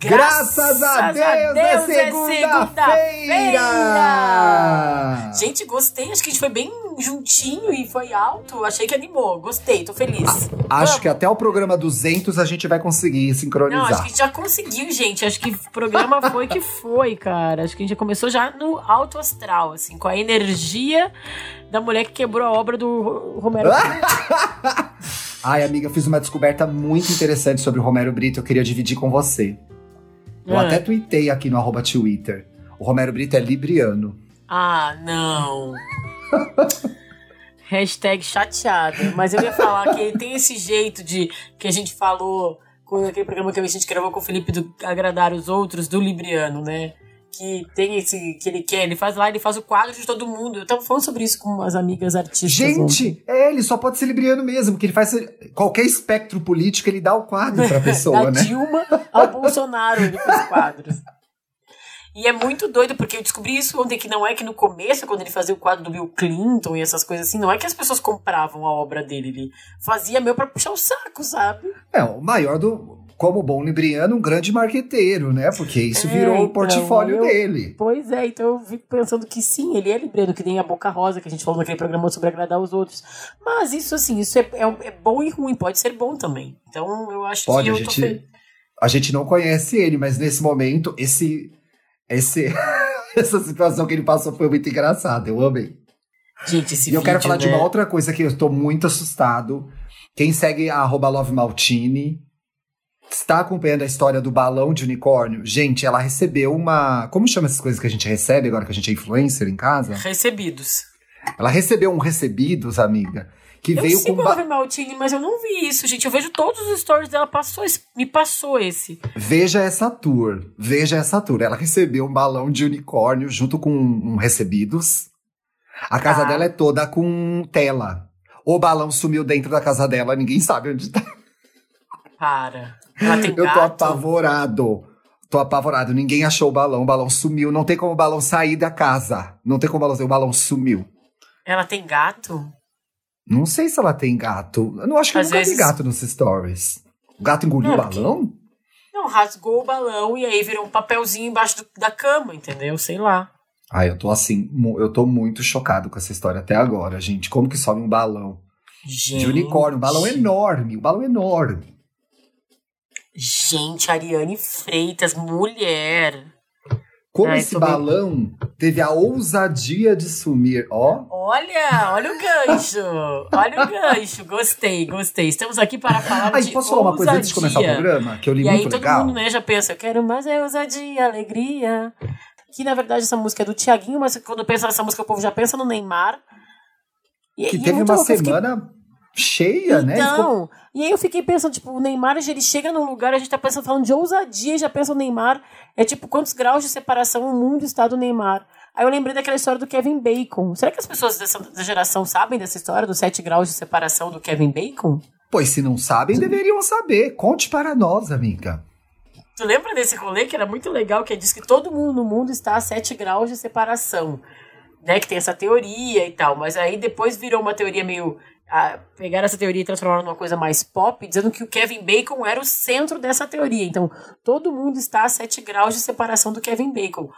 Graças a Deus, é Deus é segunda-feira! segunda-feira! Gente, gostei. Acho que a gente foi bem juntinho e foi alto. Achei que animou. Gostei, tô feliz. Acho Vamos. que até o programa 200 a gente vai conseguir Não, sincronizar. acho que já conseguiu, gente. Acho que o programa foi que foi, cara. Acho que a gente já começou já no alto astral, assim, com a energia da mulher que quebrou a obra do Romero. Ai, amiga, eu fiz uma descoberta muito interessante sobre o Romero Brito, eu queria dividir com você. Eu Ah. até tuitei aqui no arroba Twitter. O Romero Brito é libriano. Ah, não. Hashtag chateada. Mas eu ia falar que ele tem esse jeito de que a gente falou com aquele programa que a gente gravou com o Felipe do Agradar os Outros, do Libriano, né? Que tem esse que ele quer, ele faz lá, ele faz o quadro de todo mundo. Eu tava falando sobre isso com umas amigas artistas. Gente, é, ele só pode ser libriano mesmo, porque ele faz qualquer espectro político, ele dá o quadro pra pessoa, da né? Dilma ao Bolsonaro, ele faz quadros. E é muito doido, porque eu descobri isso ontem, que não é que no começo, quando ele fazia o quadro do Bill Clinton e essas coisas assim, não é que as pessoas compravam a obra dele, ele fazia meu pra puxar o saco, sabe? É, o maior do. Como bom libriano, um grande marqueteiro, né? Porque isso É, virou o então, portfólio eu- dele. Pois é, então eu fico pensando que sim, ele é libriano, que nem a Boca Rosa, que a gente falou naquele programa sobre agradar os outros. Mas isso, assim, isso é, é, é bom e ruim, pode ser bom também. Então eu acho Pode, que a eu tô gente-. A gente não conhece ele, mas nesse momento, esse. esse essa situação que ele passou foi muito engraçada. Eu amei. Gente, esse E eu quero falar de né? uma outra coisa que eu estou muito assustado. Quem segue a arroba Love Maltini está acompanhando a história do balão de unicórnio. Gente, ela recebeu uma. Como chama essas coisas que a gente recebe agora que a gente é influencer em casa? Recebidos. Ela recebeu um recebidos, amiga, que Eu veio com. sigo a ba- Maltini, mas eu não vi isso, gente. Eu vejo todos os stories dela, passou esse- me passou esse. Veja essa tour. Veja essa tour. Ela recebeu um balão de unicórnio junto com um recebidos. A casa Tá. dela é toda com tela. O balão sumiu dentro da casa dela, ninguém sabe onde tá. Para. Ela tem Eu tô apavorado. Tô apavorado. Ninguém achou o balão. O balão sumiu. Não tem como o balão sair da casa. Não tem como o balão. O balão sumiu. Ela tem gato? Não sei se ela tem gato. Eu não acho que eu Às nunca vezes- vi gato nos stories. O gato engoliu Não, o balão? Não, rasgou o balão e aí virou um papelzinho embaixo do- da cama, entendeu? Sei lá. Ah, eu tô assim. Eu tô muito chocado com essa história até agora, gente. Como que sobe um balão Gente. de unicórnio? Um balão enorme. Um balão enorme. Gente, Ariane Freitas, mulher. Como Ai, esse tô bem- balão teve a ousadia de sumir? Ó. Olha, olha o gancho. Olha o gancho. Gostei, gostei. Estamos aqui para falar Aí, de posso falar uma coisa antes de começar o ousadia. programa? Que eu li E aí todo legal. mundo né, já pensa, eu quero mais é ousadia, alegria. Que na verdade essa música é do Tiaguinho, mas quando pensa nessa música o povo já pensa no Neymar. E, Que e é teve muito uma louco, eu cheia, né? Ele ficou- Então, e aí eu fiquei pensando, tipo, o Neymar, ele chega num lugar, a gente tá pensando, falando de ousadia, já pensa o Neymar, é tipo, quantos graus de separação o mundo está do Neymar? Aí eu lembrei daquela história do Kevin Bacon. Será que as pessoas dessa geração sabem dessa história dos sete graus de separação do Kevin Bacon? Pois se não sabem, deveriam saber. Conte para nós, amiga. Tu lembra desse rolê que era muito legal, que diz que todo mundo no mundo está a 7 graus de separação, né? Que tem essa teoria e tal, mas aí depois virou uma teoria meio. Ah, pegaram essa teoria e transformaram numa coisa mais pop, dizendo que o Kevin Bacon era o centro dessa teoria. Então, todo mundo está a 7 graus de separação do Kevin Bacon.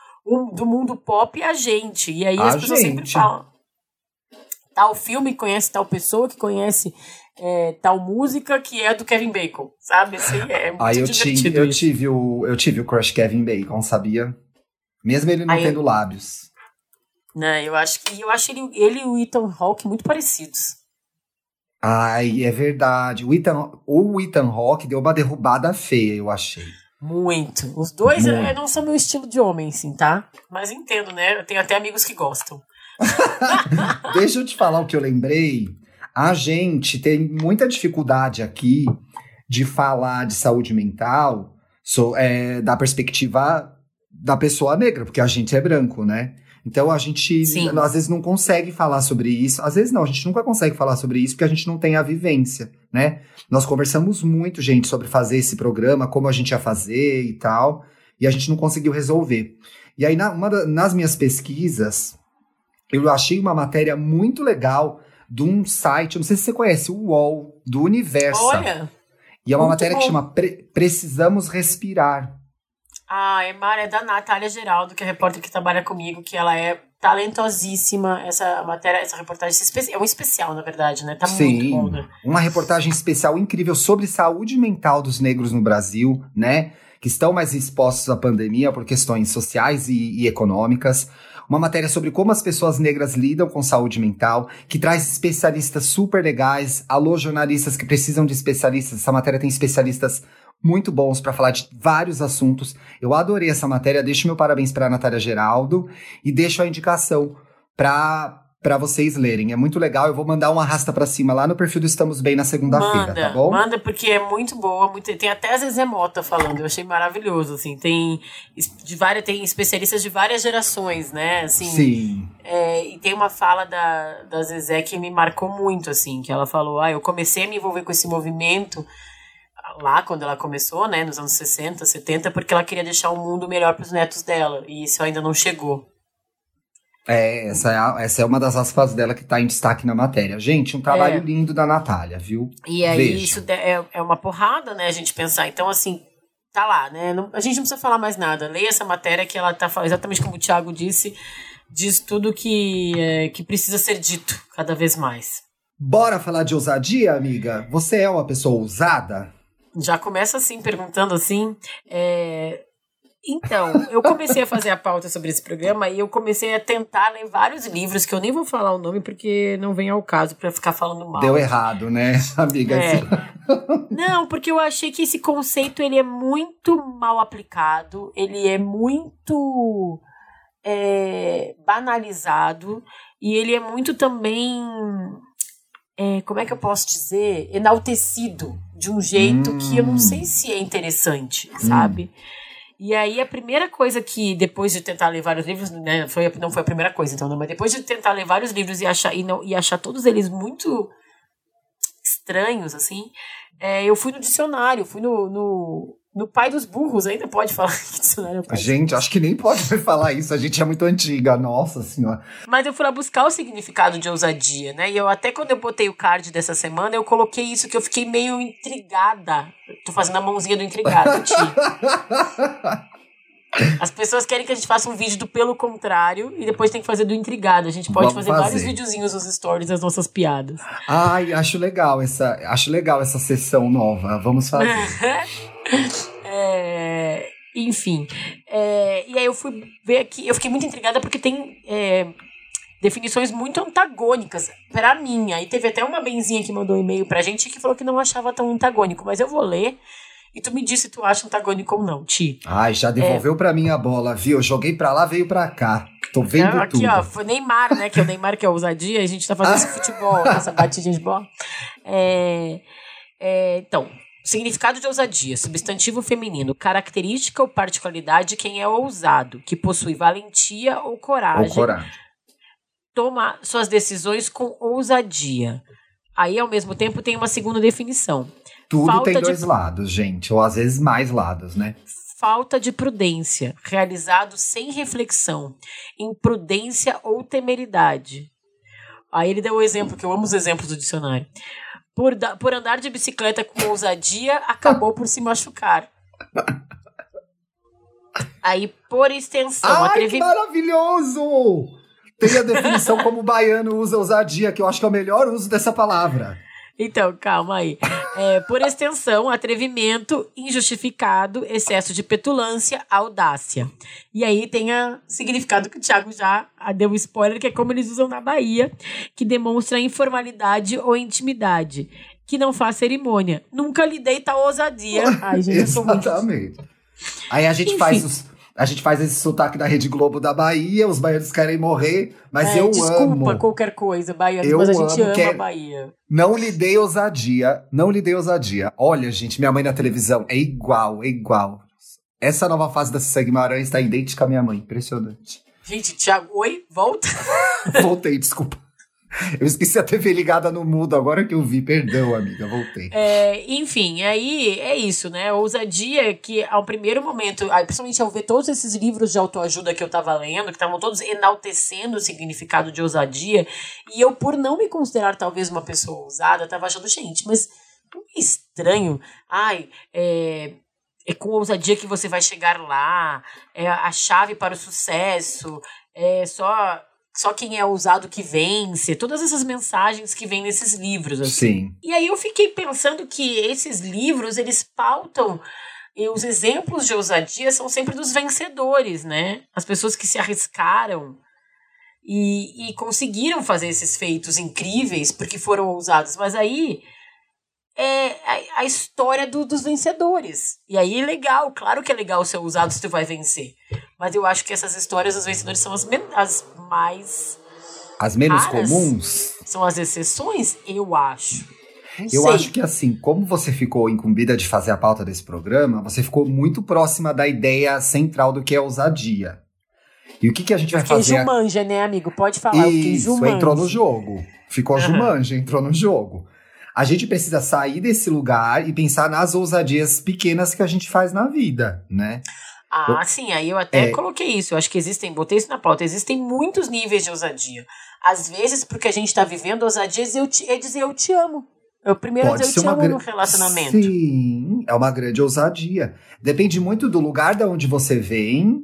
Do mundo pop e a gente. E aí A as pessoas sempre gente. falam. Tal filme conhece tal pessoa que conhece é, tal música que é do Kevin Bacon, sabe? Assim, é muito Aí eu, tive, eu, tive o, eu tive o crush Kevin Bacon, sabia? Mesmo ele não Aí- tendo lábios. Né, eu acho que eu acho ele, ele e o Ethan Hawke muito parecidos. Ai, é verdade. O Ethan, o Ethan Hawke deu uma derrubada feia, eu achei. Muito. Os dois Muito. eh, não são meu estilo de homem, sim, tá? Mas entendo, né? Eu tenho até amigos que gostam. Deixa eu te falar o que eu lembrei. A gente tem muita dificuldade aqui de falar de saúde mental so- é, da perspectiva da pessoa negra, porque a gente é branco, né? Então a gente Sim. às vezes não consegue falar sobre isso. Às vezes não, a gente nunca consegue falar sobre isso porque a gente não tem a vivência, né? Nós conversamos muito, gente, sobre fazer esse programa, como a gente ia fazer e tal, e a gente não conseguiu resolver. E aí, na, uma da- nas minhas pesquisas, eu achei uma matéria muito legal de um site, eu não sei se você conhece, o UOL, do Universo. Olha. e é uma matéria que bom. chama Pre- Precisamos Respirar. Ah, é Mara, é da Natália Geraldo, que é a repórter que trabalha comigo, que ela é talentosíssima. Essa matéria, essa reportagem é um especial, na verdade, né? Tá muito Sim, bom, né? uma reportagem especial incrível sobre saúde mental dos negros no Brasil, né? Que estão mais expostos à pandemia por questões sociais e, e econômicas. Uma matéria sobre como as pessoas negras lidam com saúde mental, que traz especialistas super legais. Alô, jornalistas que precisam de especialistas. Essa matéria tem especialistas muito bons para falar de vários assuntos. Eu adorei essa matéria. Deixo meu parabéns para a Natália Geraldo e deixo a indicação para para vocês lerem. É muito legal. Eu vou mandar um arrasta para cima lá no perfil do Estamos Bem na segunda-feira, tá bom? manda, porque é muito boa. Muito, tem até a Zezé Mota falando, eu achei maravilhoso, assim. Tem, de várias, tem especialistas de várias gerações, né? Assim, Sim. É, e tem uma fala da, da Zezé que me marcou muito, assim, que ela falou, ah, eu comecei a me envolver com esse movimento lá quando ela começou, né, nos anos 60, 70, porque ela queria deixar o mundo melhor para os netos dela, e isso ainda não chegou. É, essa é, a- essa é uma das aspas dela que tá em destaque na matéria. Gente, um trabalho É. lindo da Natália, viu? E aí Vejo. isso é, é uma porrada, né, a gente pensar. Então, assim, tá lá, né? Não- a gente não precisa falar mais nada. Leia essa matéria que ela tá falando, exatamente como o Thiago disse, diz tudo que, é, que precisa ser dito cada vez mais. Bora falar de ousadia, amiga? Você é uma pessoa ousada? Já começa assim, perguntando assim. é, Então, eu comecei a fazer a pauta sobre esse programa e eu comecei a tentar ler vários livros, que eu nem vou falar o nome porque não vem ao caso pra ficar falando mal. Deu errado, né, amiga? É. Não, porque eu achei que esse conceito ele é muito mal aplicado, ele é muito é, banalizado e ele é muito também, é, como é que eu posso dizer, enaltecido de um jeito que eu não Hum. sei se é interessante, sabe? E aí a primeira coisa que, depois de tentar ler vários livros, né, foi, não foi a primeira coisa, então, não, mas depois de tentar ler vários livros e achar, e não, e achar todos eles muito estranhos, assim, é, eu fui no dicionário, fui no, no, no pai dos burros, ainda pode falar que dicionário é o pai Gente, acho que nem pode falar isso. A gente é muito antiga, nossa senhora. Mas eu fui lá buscar o significado de ousadia, né? E eu até quando eu botei o card dessa semana, eu coloquei isso que eu fiquei meio intrigada. Tô fazendo a mãozinha do intrigado, Ti. As pessoas querem que a gente faça um vídeo do pelo contrário e depois tem que fazer do intrigado. A gente pode Vamos fazer, fazer. vários videozinhos nos stories das nossas piadas. Ai, acho legal essa, acho legal essa sessão nova. Vamos fazer. É, enfim. é, e aí eu fui ver aqui, eu fiquei muito intrigada porque tem é, definições muito antagônicas pra mim. Aí teve até uma benzinha que mandou um e-mail pra gente que falou que não achava tão antagônico, mas eu vou ler e tu me diz se tu acha antagônico ou não, Ti. Ai, já devolveu pra mim a bola, viu? Eu joguei pra lá, veio pra cá. Tô vendo Ah, aqui, tudo. ó, foi Neymar, né? Que é o Neymar que é ousadia, a gente tá fazendo esse futebol, essa batidinha de bola. É, é, então, significado de ousadia, substantivo feminino, característica ou particularidade de quem é ousado, que possui valentia ou Ou coragem, coragem. toma suas decisões com ousadia. Aí, ao mesmo tempo, tem uma segunda definição. Tudo Falta tem de- dois lados, gente. Ou às vezes mais lados, né? Falta de prudência, realizado sem reflexão, imprudência ou temeridade. Aí ele deu o exemplo, que eu amo os exemplos do dicionário. Por, da- por andar de bicicleta com ousadia, acabou por se machucar. Aí, por extensão, Ai, que atrevimento. maravilhoso! Tem a definição como o baiano usa ousadia, que eu acho que é o melhor uso dessa palavra. Então, calma aí. É, por extensão, atrevimento, injustificado, excesso de petulância, audácia. E aí tem o significado que o Thiago já deu um spoiler, que é como eles usam na Bahia, que demonstra informalidade ou intimidade. Que não faz cerimônia. Nunca lhe dei tal ousadia. Ai, gente, sou muito... Exatamente. Aí a gente Enfim. faz os. A gente faz esse sotaque da Rede Globo da Bahia, os baianos querem morrer, mas É, eu desculpa amo. qualquer coisa, baiano, mas a gente ama que é- a Bahia. Não lhe dei ousadia, não lhe dei ousadia. Olha, gente, minha mãe na televisão é igual, é igual. Essa nova fase da Cissa Guimarães está idêntica à minha mãe, impressionante. Gente, Thiago, oi, volta. Voltei, desculpa. Eu esqueci a TV ligada no mudo, agora que eu vi. Perdão, amiga, voltei. É, enfim, aí é isso, né? Ousadia que ao primeiro momento, principalmente ao ver todos esses livros de autoajuda que eu tava lendo, que estavam todos enaltecendo o significado de ousadia, e eu, por não me considerar talvez uma pessoa ousada, tava achando, gente, mas é estranho. Ai, é, é com ousadia que você vai chegar lá, é a chave para o sucesso, é só só quem é ousado que vence, todas essas mensagens que vêm nesses livros. Assim. Sim. E aí eu fiquei pensando que esses livros, eles pautam e os exemplos de ousadia são sempre dos vencedores, né? As pessoas que se arriscaram e, e conseguiram fazer esses feitos incríveis porque foram ousados. Mas aí é a, a história do, dos vencedores. E aí é legal, claro que é legal ser ousado se tu vai vencer. Mas eu acho que essas histórias dos vencedores são as, as mais. As menos raras. comuns? São as exceções, eu acho. Não eu sei. acho que assim, como você ficou incumbida de fazer a pauta desse programa, você ficou muito próxima da ideia central do que é ousadia. E o que, que a gente vai fazer? Jumanja, né, amigo? Pode falar. Isso, entrou no jogo. Ficou uhum. Jumanja, entrou no jogo. A gente precisa sair desse lugar e pensar nas ousadias pequenas que a gente faz na vida, né? Ah, sim, aí eu até é. coloquei isso. Eu acho que existem, botei isso na pauta, existem muitos níveis de ousadia. Às vezes, porque a gente está vivendo ousadias, eu te, é dizer eu te amo. Eu primeiro Pode dizer eu te amo no relacionamento. Sim, é uma grande ousadia. Depende muito do lugar de onde você vem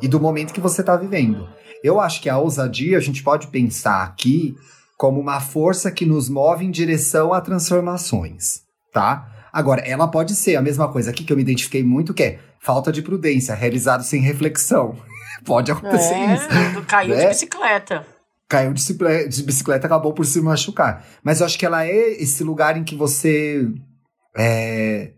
e do momento que você está vivendo. Eu acho que a ousadia, a gente pode pensar aqui como uma força que nos move em direção a transformações, tá? Agora, ela pode ser a mesma coisa aqui que eu me identifiquei muito, que é falta de prudência, realizado sem reflexão. pode acontecer é, isso. Caiu né? de bicicleta. Caiu de, de bicicleta, acabou por se machucar. Mas eu acho que ela é esse lugar em que você é,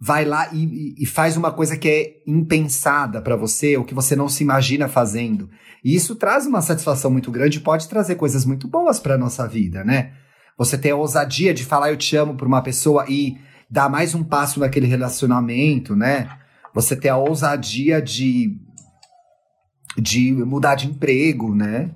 vai lá e, e, faz uma coisa que é impensada para você, ou que você não se imagina fazendo. E isso traz uma satisfação muito grande e pode trazer coisas muito boas para nossa vida, né? Você ter a ousadia de falar eu te amo para uma pessoa e dar mais um passo naquele relacionamento, né? Você ter a ousadia de de mudar de emprego, né?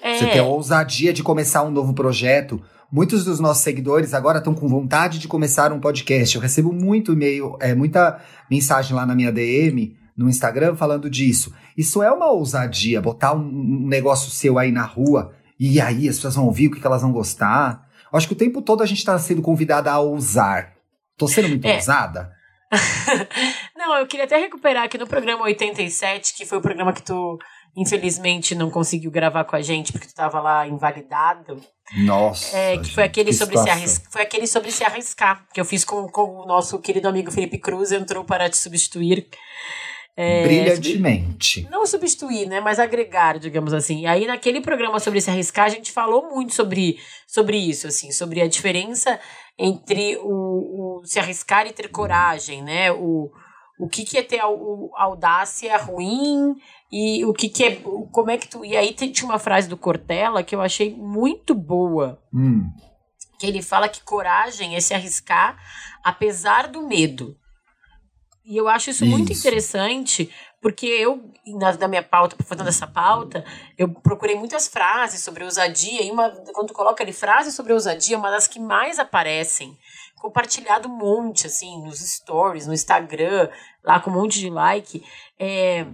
É. Você ter a ousadia de começar um novo projeto. Muitos dos nossos seguidores agora estão com vontade de começar um podcast. Eu recebo muito e-mail, é, muita mensagem lá na minha DM, no Instagram, falando disso. Isso é uma ousadia, botar um, um negócio seu aí na rua e aí as pessoas vão ouvir o que, que elas vão gostar. Acho que o tempo todo a gente está sendo convidada a ousar. Tô sendo muito é. ousada? não, eu queria até recuperar aqui no programa 87, que foi o programa que tu infelizmente não conseguiu gravar com a gente porque tu tava lá invalidado. Nossa. É, que foi aquele que sobre se arriscar, foi aquele sobre se arriscar, que eu fiz com, com o nosso querido amigo Felipe Cruz, entrou para te substituir. É, Brilhantemente. Não substituir, né? Mas agregar, digamos assim. E aí, naquele programa sobre se arriscar, a gente falou muito sobre, sobre isso, assim, sobre a diferença entre o, o se arriscar e ter coragem, né? O, o que, que é ter a, audácia ruim e o que, que é. Como é que tu. E aí tinha uma frase do Cortella que eu achei muito boa. Hum. Que ele fala que coragem é se arriscar apesar do medo. E eu acho isso, isso. muito interessante, porque eu, na, na minha pauta, fazendo essa pauta, eu procurei muitas frases sobre ousadia, e uma, quando coloca ali frases sobre ousadia, uma das que mais aparecem, compartilhado um monte, assim, nos stories, no Instagram, lá com um monte de like, é,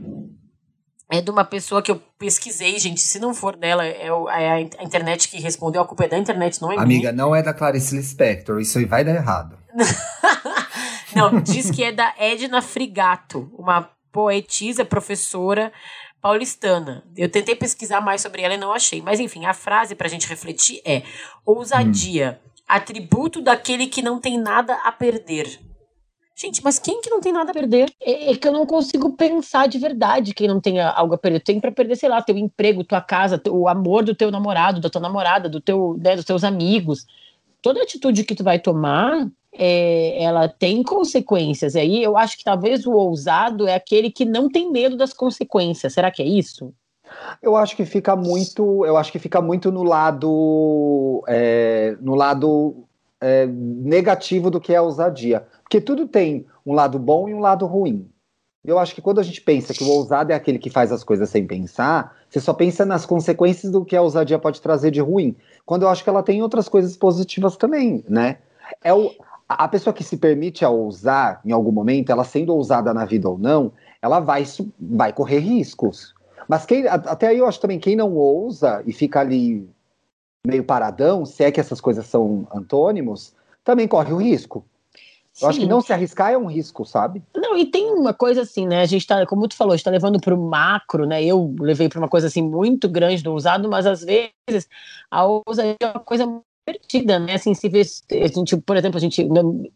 é de uma pessoa que eu pesquisei, gente. Se não for dela, é, é a internet que respondeu. A culpa é da internet, não é Amiga, minha. não é da Clarice Lispector. Isso aí vai dar errado. Não, diz que é da Edna Frigato, uma poetisa, professora paulistana. Eu tentei pesquisar mais sobre ela e não achei. Mas enfim, a frase pra gente refletir é: ousadia, hum. atributo daquele que não tem nada a perder. Gente, mas quem que não tem nada a perder? É, é que eu não consigo pensar de verdade quem não tem algo a perder. Tem para perder, sei lá, teu emprego, tua casa, o amor do teu namorado, da tua namorada, do teu, né, dos teus amigos. Toda atitude que tu vai tomar é, ela tem consequências. E aí eu acho que talvez o ousado é aquele que não tem medo das consequências. Será que é isso? Eu acho que fica muito, eu acho que fica muito no lado, é, no lado é, negativo do que é a ousadia, porque tudo tem um lado bom e um lado ruim. Eu acho que quando a gente pensa que o ousado é aquele que faz as coisas sem pensar, você só pensa nas consequências do que a ousadia pode trazer de ruim. Quando eu acho que ela tem outras coisas positivas também, né? É o, a pessoa que se permite a ousar em algum momento, ela sendo ousada na vida ou não, ela vai, vai correr riscos. Mas quem, até aí eu acho também quem não ousa e fica ali meio paradão, se é que essas coisas são antônimos, também corre o risco. Eu acho que não se arriscar é um risco, sabe? Não, e tem uma coisa assim, né? A gente tá, como tu falou, a gente tá levando pro macro, né? Eu levei para uma coisa assim muito grande do ousado, mas às vezes a ousadia é uma coisa divertida, né? Assim, se vestir, a gente, por exemplo, a gente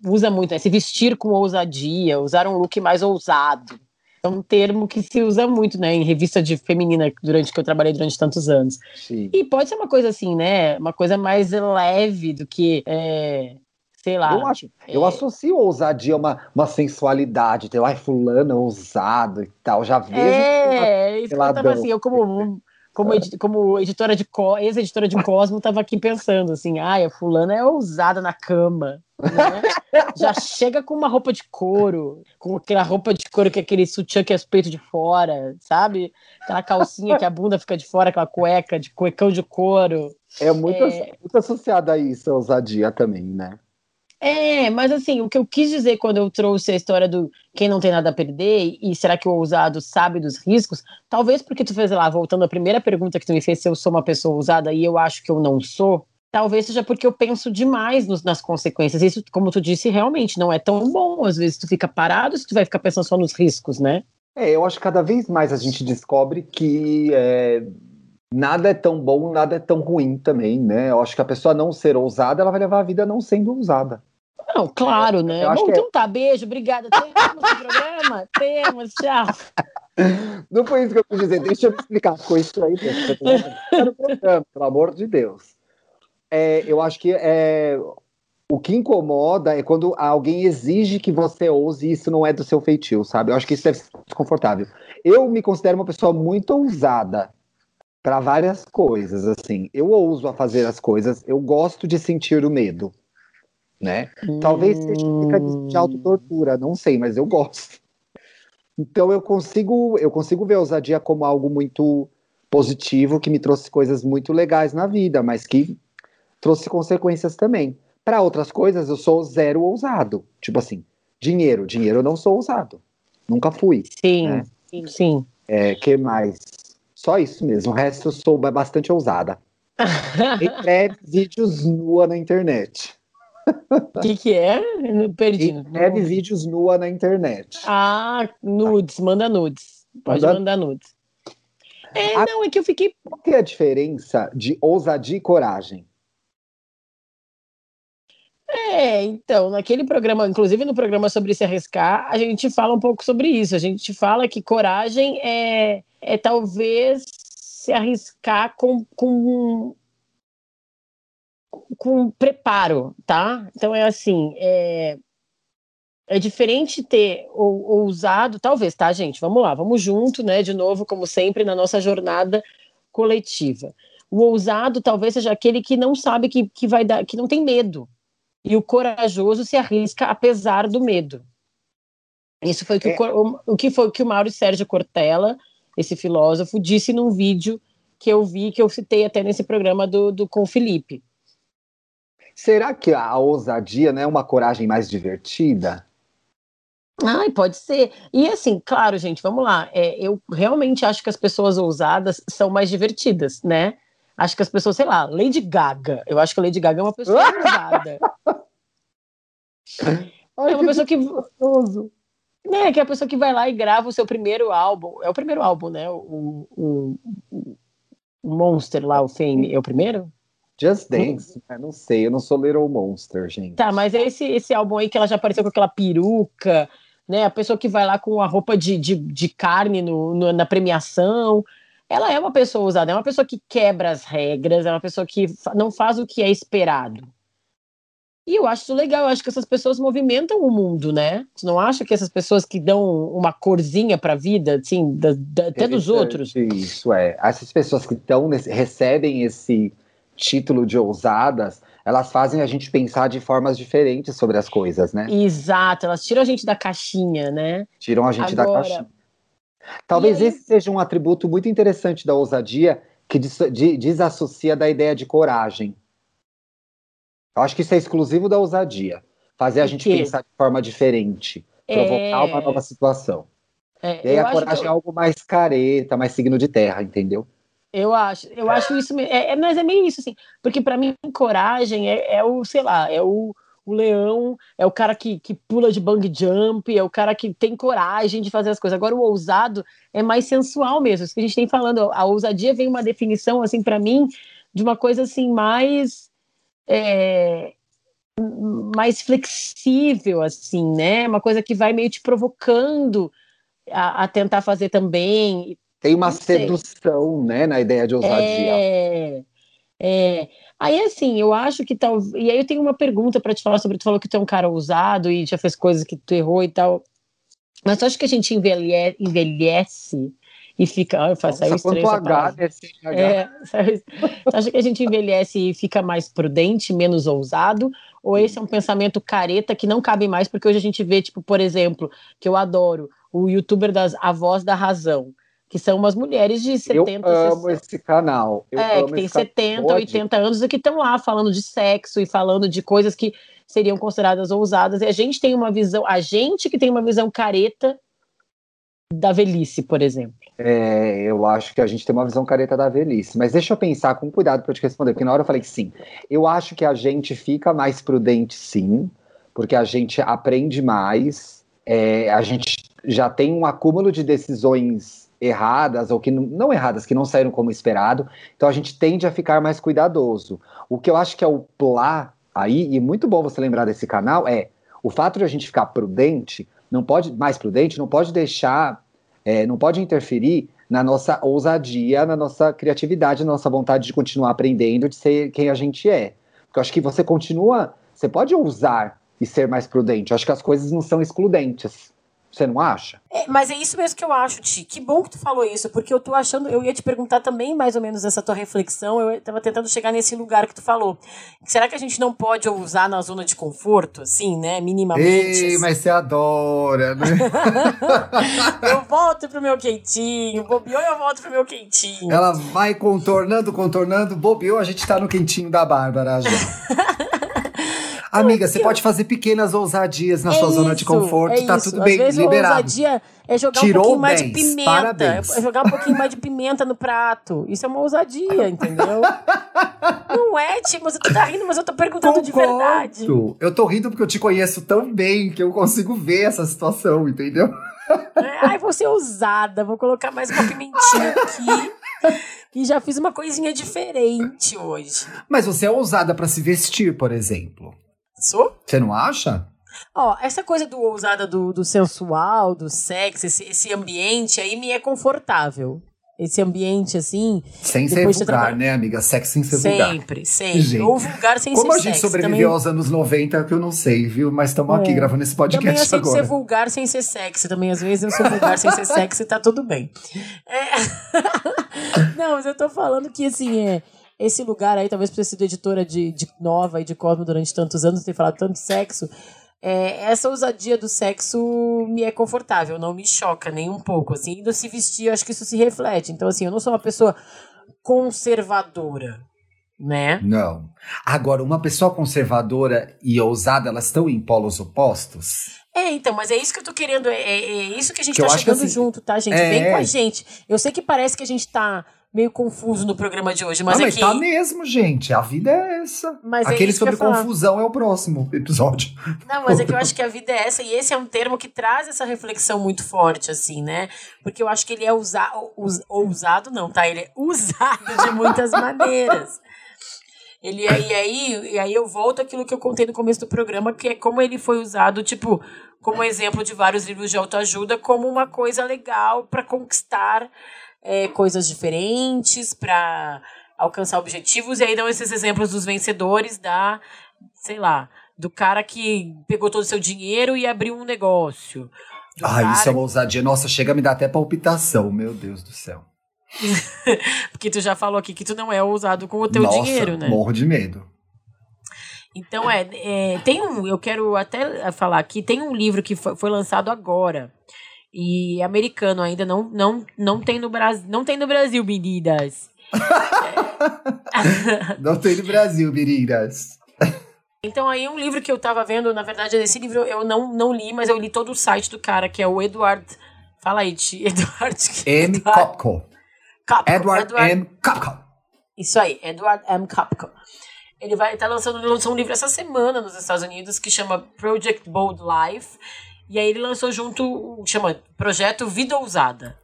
usa muito, né? Se vestir com ousadia, usar um look mais ousado. É um termo que se usa muito, né, em revista de feminina durante que eu trabalhei durante tantos anos. Sim. E pode ser uma coisa assim, né, uma coisa mais leve do que é, sei lá. Eu acho, é... eu associo ousadia a uma, uma sensualidade, ter, ai, fulano ousado e tal, já vejo. É, isso que eu tava assim, eu como como, edi como editora de ex-editora de Cosmo, estava aqui pensando assim, ai, a fulana é ousada na cama. Né? Já chega com uma roupa de couro, com aquela roupa de couro que é aquele sutiã que é os peitos de fora, sabe? Aquela calcinha que a bunda fica de fora, aquela cueca de cuecão de couro. É muito, é... muito associada a isso, a ousadia também, né? É, mas assim, o que eu quis dizer quando eu trouxe a história do quem não tem nada a perder e será que o ousado sabe dos riscos? Talvez porque tu fez lá, voltando à primeira pergunta que tu me fez, se eu sou uma pessoa ousada e eu acho que eu não sou, talvez seja porque eu penso demais nos, nas consequências. Isso, como tu disse, realmente não é tão bom. Às vezes tu fica parado se tu vai ficar pensando só nos riscos, né? É, eu acho que cada vez mais a gente descobre que é, nada é tão bom, nada é tão ruim também, né? Eu acho que a pessoa não ser ousada, ela vai levar a vida não sendo ousada. Não, claro, né? Bom, então é... tá, beijo, obrigada. Temos o programa? Temos, tchau. Não foi isso que eu quis dizer, deixa eu me explicar. Ficou isso aí, pelo amor de Deus. É, eu acho que é, o que incomoda é quando alguém exige que você ouse e isso não é do seu feitio, sabe? Eu acho que isso deve ser desconfortável. Eu me considero uma pessoa muito ousada para várias coisas, assim. Eu ouso a fazer as coisas, eu gosto de sentir o medo, né? Hum. Talvez seja um mecanismo de autotortura, não sei, mas eu gosto. Então eu consigo, eu consigo ver a ousadia como algo muito positivo, que me trouxe coisas muito legais na vida, mas que trouxe consequências também. Para outras coisas, eu sou zero ousado. Tipo assim, dinheiro. Dinheiro eu não sou ousado. Nunca fui. Sim, né? sim. sim. É, que mais? Só isso mesmo. O resto eu sou bastante ousada. Escreve vídeos nua na internet. O que, que é? Perdi. Escreve vídeos nua na internet. Ah, nudes, manda nudes. Pode manda... mandar nudes. É, a... não, é que eu fiquei. Qual é a diferença de ousadia e coragem? É, então, naquele programa, inclusive no programa sobre se arriscar, a gente fala um pouco sobre isso. A gente fala que coragem é, é talvez se arriscar com, com, com preparo, tá? Então é assim, é, é diferente ter ou, ousado, talvez, tá, gente? Vamos lá, vamos junto, né? De novo, como sempre, na nossa jornada coletiva. O ousado talvez seja aquele que não sabe que, que vai dar, que não tem medo. E o corajoso se arrisca apesar do medo. Isso foi que é. o, o, que foi que o Mauro Sérgio Cortella esse filósofo, disse num vídeo que eu vi, que eu citei até nesse programa do, do com o Felipe. Será que a ousadia não é uma coragem mais divertida? Ai, pode ser. E assim, claro, gente, vamos lá. É, eu realmente acho que as pessoas ousadas são mais divertidas, né? Acho que as pessoas, sei lá, Lady Gaga. Eu acho que a Lady Gaga é uma pessoa ousada. Ai, é uma pessoa que. Gostoso. Né, que é a pessoa que vai lá e grava o seu primeiro álbum. É o primeiro álbum, né? O, o, o, Monster lá, o Fame, é o primeiro? Just Dance, hum. não sei, eu não sou Little Monster, gente. Tá, mas é esse, esse álbum aí que ela já apareceu com aquela peruca, né? A pessoa que vai lá com a roupa de, de, de carne no, no, na premiação. Ela é uma pessoa usada, é uma pessoa que quebra as regras, é uma pessoa que não faz o que é esperado. E eu acho isso legal, eu acho que essas pessoas movimentam o mundo, né? Você não acha que essas pessoas que dão uma corzinha para a vida, assim, da, da, até dos outros? Isso é. Essas pessoas que estão recebem esse título de ousadas, elas fazem a gente pensar de formas diferentes sobre as coisas, né? Exato, elas tiram a gente da caixinha, né? Tiram a gente Agora, da caixinha. Talvez aí... esse seja um atributo muito interessante da ousadia que desassocia da ideia de coragem. Eu acho que isso é exclusivo da ousadia. Fazer a gente pensar de forma diferente, provocar é... uma nova situação. É, e aí a coragem eu... é algo mais careta, mais signo de terra, entendeu? Eu acho, eu acho isso, é, é, mas é meio isso, assim, porque para mim coragem é, é, o, sei lá, é o, o leão, é o cara que, que pula de bang jump, é o cara que tem coragem de fazer as coisas. Agora o ousado é mais sensual mesmo, isso que a gente tem falando, a ousadia vem uma definição, assim, para mim, de uma coisa, assim, mais... É, mais flexível, assim, né? Uma coisa que vai meio te provocando a, a tentar fazer também. Tem uma sedução, né, na ideia de ousadia. É, é. Aí, assim, eu acho que tal. E aí eu tenho uma pergunta para te falar sobre. Tu falou que tu é um cara ousado e já fez coisas que tu errou e tal. Mas tu acha que a gente envelhece, envelhece e fica. Ah, Nossa, saiu estranho H, é, saiu, acha que a gente envelhece e fica mais prudente, menos ousado? Ou esse é um pensamento careta que não cabe mais? Porque hoje a gente vê, tipo, por exemplo, que eu adoro, o youtuber das A Voz da Razão que são umas mulheres de 70, Eu amo 60, esse canal. Eu é, que tem 70, canal. 80 anos e que estão lá falando de sexo e falando de coisas que seriam consideradas ousadas. E a gente tem uma visão, a gente que tem uma visão careta da velhice, por exemplo. É, eu acho que a gente tem uma visão careta da velhice. Mas deixa eu pensar com cuidado para te responder, porque na hora eu falei que sim. Eu acho que a gente fica mais prudente, sim, porque a gente aprende mais, é, a gente já tem um acúmulo de decisões erradas ou que não erradas, que não saíram como esperado. Então a gente tende a ficar mais cuidadoso. O que eu acho que é o plá aí, e muito bom você lembrar desse canal, é o fato de a gente ficar prudente, não pode mais prudente, não pode deixar, é, não pode interferir na nossa ousadia, na nossa criatividade, na nossa vontade de continuar aprendendo, de ser quem a gente é. Porque eu acho que você continua, você pode ousar e ser mais prudente. Eu acho que as coisas não são excludentes. Você não acha? É, mas é isso mesmo que eu acho, Ti. Que bom que tu falou isso, porque eu tô achando, eu ia te perguntar também mais ou menos essa tua reflexão, eu tava tentando chegar nesse lugar que tu falou. Será que a gente não pode usar na zona de conforto, assim, né, minimamente? Ei, assim? mas você adora, né? eu volto pro meu quentinho, bobeou eu volto pro meu quentinho. Ela vai contornando, contornando, bobeou, a gente tá no quentinho da Bárbara já. Amiga, você pode fazer pequenas ousadias na é sua isso, zona de conforto, é tá isso. tudo Às bem, vezes liberado. ousadia é jogar Tirou um pouquinho mais de pimenta. Parabéns. É jogar um pouquinho mais de pimenta no prato. Isso é uma ousadia, entendeu? Não é, Tio, você tá rindo, mas eu tô perguntando Concordo. de verdade. Eu tô rindo porque eu te conheço tão bem que eu consigo ver essa situação, entendeu? É, ai, vou ser ousada, vou colocar mais uma pimentinha aqui. E já fiz uma coisinha diferente hoje. Mas você é ousada para se vestir, por exemplo. Sou? Você não acha? Ó, essa coisa do ousada do, do sensual, do sexo, esse, esse ambiente aí me é confortável esse ambiente assim. Sem ser vulgar, né, amiga? Sexo sem ser sempre, vulgar. Sempre, sempre. Ou vulgar sem Como ser sexo. Como a gente sobreviveu também... aos anos 90, que eu não sei, viu? Mas estamos é. aqui gravando esse podcast também eu agora. ser vulgar sem ser sexy. Também, às vezes, eu sou vulgar sem ser sexy e tá tudo bem. É... não, mas eu tô falando que, assim, é esse lugar aí, talvez por ter sido editora de, de Nova e de Cosmo durante tantos anos, ter falado tanto de sexo, é, essa ousadia do sexo me é confortável, não me choca nem um pouco, assim, ainda se vestir, eu acho que isso se reflete. Então, assim, eu não sou uma pessoa conservadora, né? Não. Agora, uma pessoa conservadora e ousada, elas estão em polos opostos? É, então, mas é isso que eu tô querendo, é, é, é isso que a gente que tá chegando assim, junto, tá, gente? É... Vem com a gente. Eu sei que parece que a gente tá meio confuso no programa de hoje, mas é mas que... tá mesmo, gente. A vida é essa. Mas é Aquele é sobre confusão é o próximo episódio. Não, mas é que eu acho que a vida é essa, e esse é um termo que traz essa reflexão muito forte, assim, né? Porque eu acho que ele é usa, us, ousado, não, tá? Ele é usado de muitas maneiras. Ele é, e aí, e aí eu volto àquilo que eu contei no começo do programa, que é como ele foi usado, tipo, como exemplo de vários livros de autoajuda, como uma coisa legal para conquistar é, coisas diferentes para alcançar objetivos. E aí dão esses exemplos dos vencedores da, sei lá, do cara que pegou todo o seu dinheiro e abriu um negócio. Ah, isso é uma ousadia. Nossa, chega a me dar até palpitação, meu Deus do céu. Porque tu já falou aqui que tu não é ousado com o teu Nossa, dinheiro, né? Morro de medo. Então, é, é, tem um, eu quero até falar aqui, tem um livro que foi, foi lançado agora, e é americano ainda, não, não, não tem no Brasil, não tem no Brasil, meninas. não tem no Brasil, meninas. Então aí um livro que eu tava vendo, na verdade, esse livro eu não, não li, mas eu li todo o site do cara, que é o Edward. Fala aí. Edward. M. Kopko. Edward, Edward M. Kopko. Isso aí, Edward M. Kopko. Ele vai estar tá lançando, lançou um livro essa semana nos Estados Unidos que chama Project Bold Life. E aí ele lançou junto, chama Projeto Vida Ousada.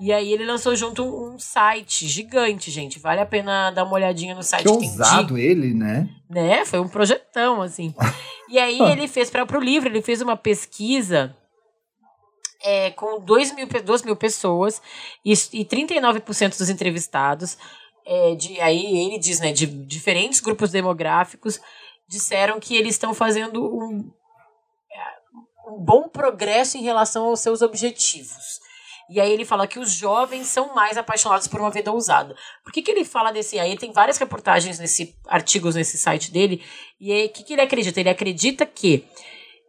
E aí ele lançou junto um site gigante, gente. Vale a pena dar uma olhadinha no site. Que ousado ele, né? Né? Foi um projetão, assim. e aí ele fez, para o livro, ele fez uma pesquisa é, com 2 mil, 2 mil pessoas e, e 39% dos entrevistados. É, de, aí ele diz, né, de diferentes grupos demográficos, disseram que eles estão fazendo um, é, um bom progresso em relação aos seus objetivos. E aí ele fala que os jovens são mais apaixonados por uma vida ousada. Por que, que ele fala desse? Aí tem várias reportagens nesse artigos nesse site dele. E o que, que ele acredita? Ele acredita que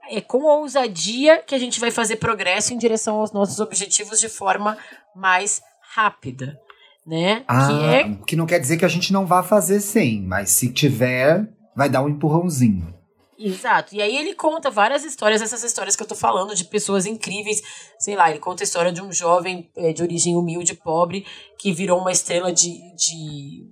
é com a ousadia que a gente vai fazer progresso em direção aos nossos objetivos de forma mais rápida. Né? Ah, que, é... que não quer dizer que a gente não vá fazer sem, mas se tiver, vai dar um empurrãozinho. Exato. E aí ele conta várias histórias, essas histórias que eu tô falando, de pessoas incríveis. Sei lá, ele conta a história de um jovem é, de origem humilde, pobre, que virou uma estrela de, de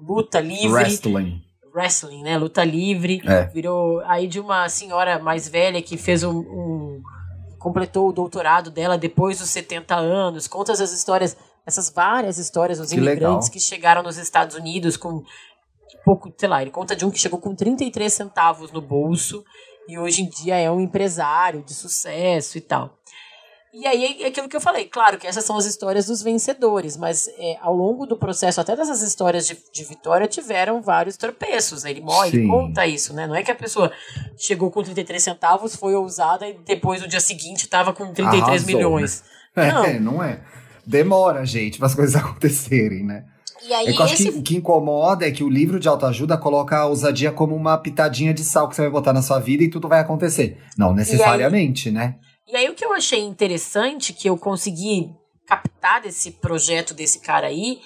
luta livre. Wrestling. Wrestling, né? Luta livre. É. Virou aí de uma senhora mais velha que fez um, um. completou o doutorado dela depois dos 70 anos. Conta essas histórias essas várias histórias dos que imigrantes legal. que chegaram nos Estados Unidos com pouco, sei lá, ele conta de um que chegou com 33 centavos no bolso e hoje em dia é um empresário de sucesso e tal. E aí é aquilo que eu falei, claro que essas são as histórias dos vencedores, mas é, ao longo do processo, até dessas histórias de, de vitória, tiveram vários tropeços. Ele, morre, ele conta isso, né? Não é que a pessoa chegou com 33 centavos, foi ousada e depois no dia seguinte estava com 33 Arrasou, milhões. Né? Não. É, não é. Demora, gente, para as coisas acontecerem, né? E aí, é eu acho que o que incomoda é que o livro de autoajuda coloca a ousadia como uma pitadinha de sal que você vai botar na sua vida e tudo vai acontecer. Não necessariamente, e aí, né? E aí o que eu achei interessante, que eu consegui captar desse projeto desse cara aí,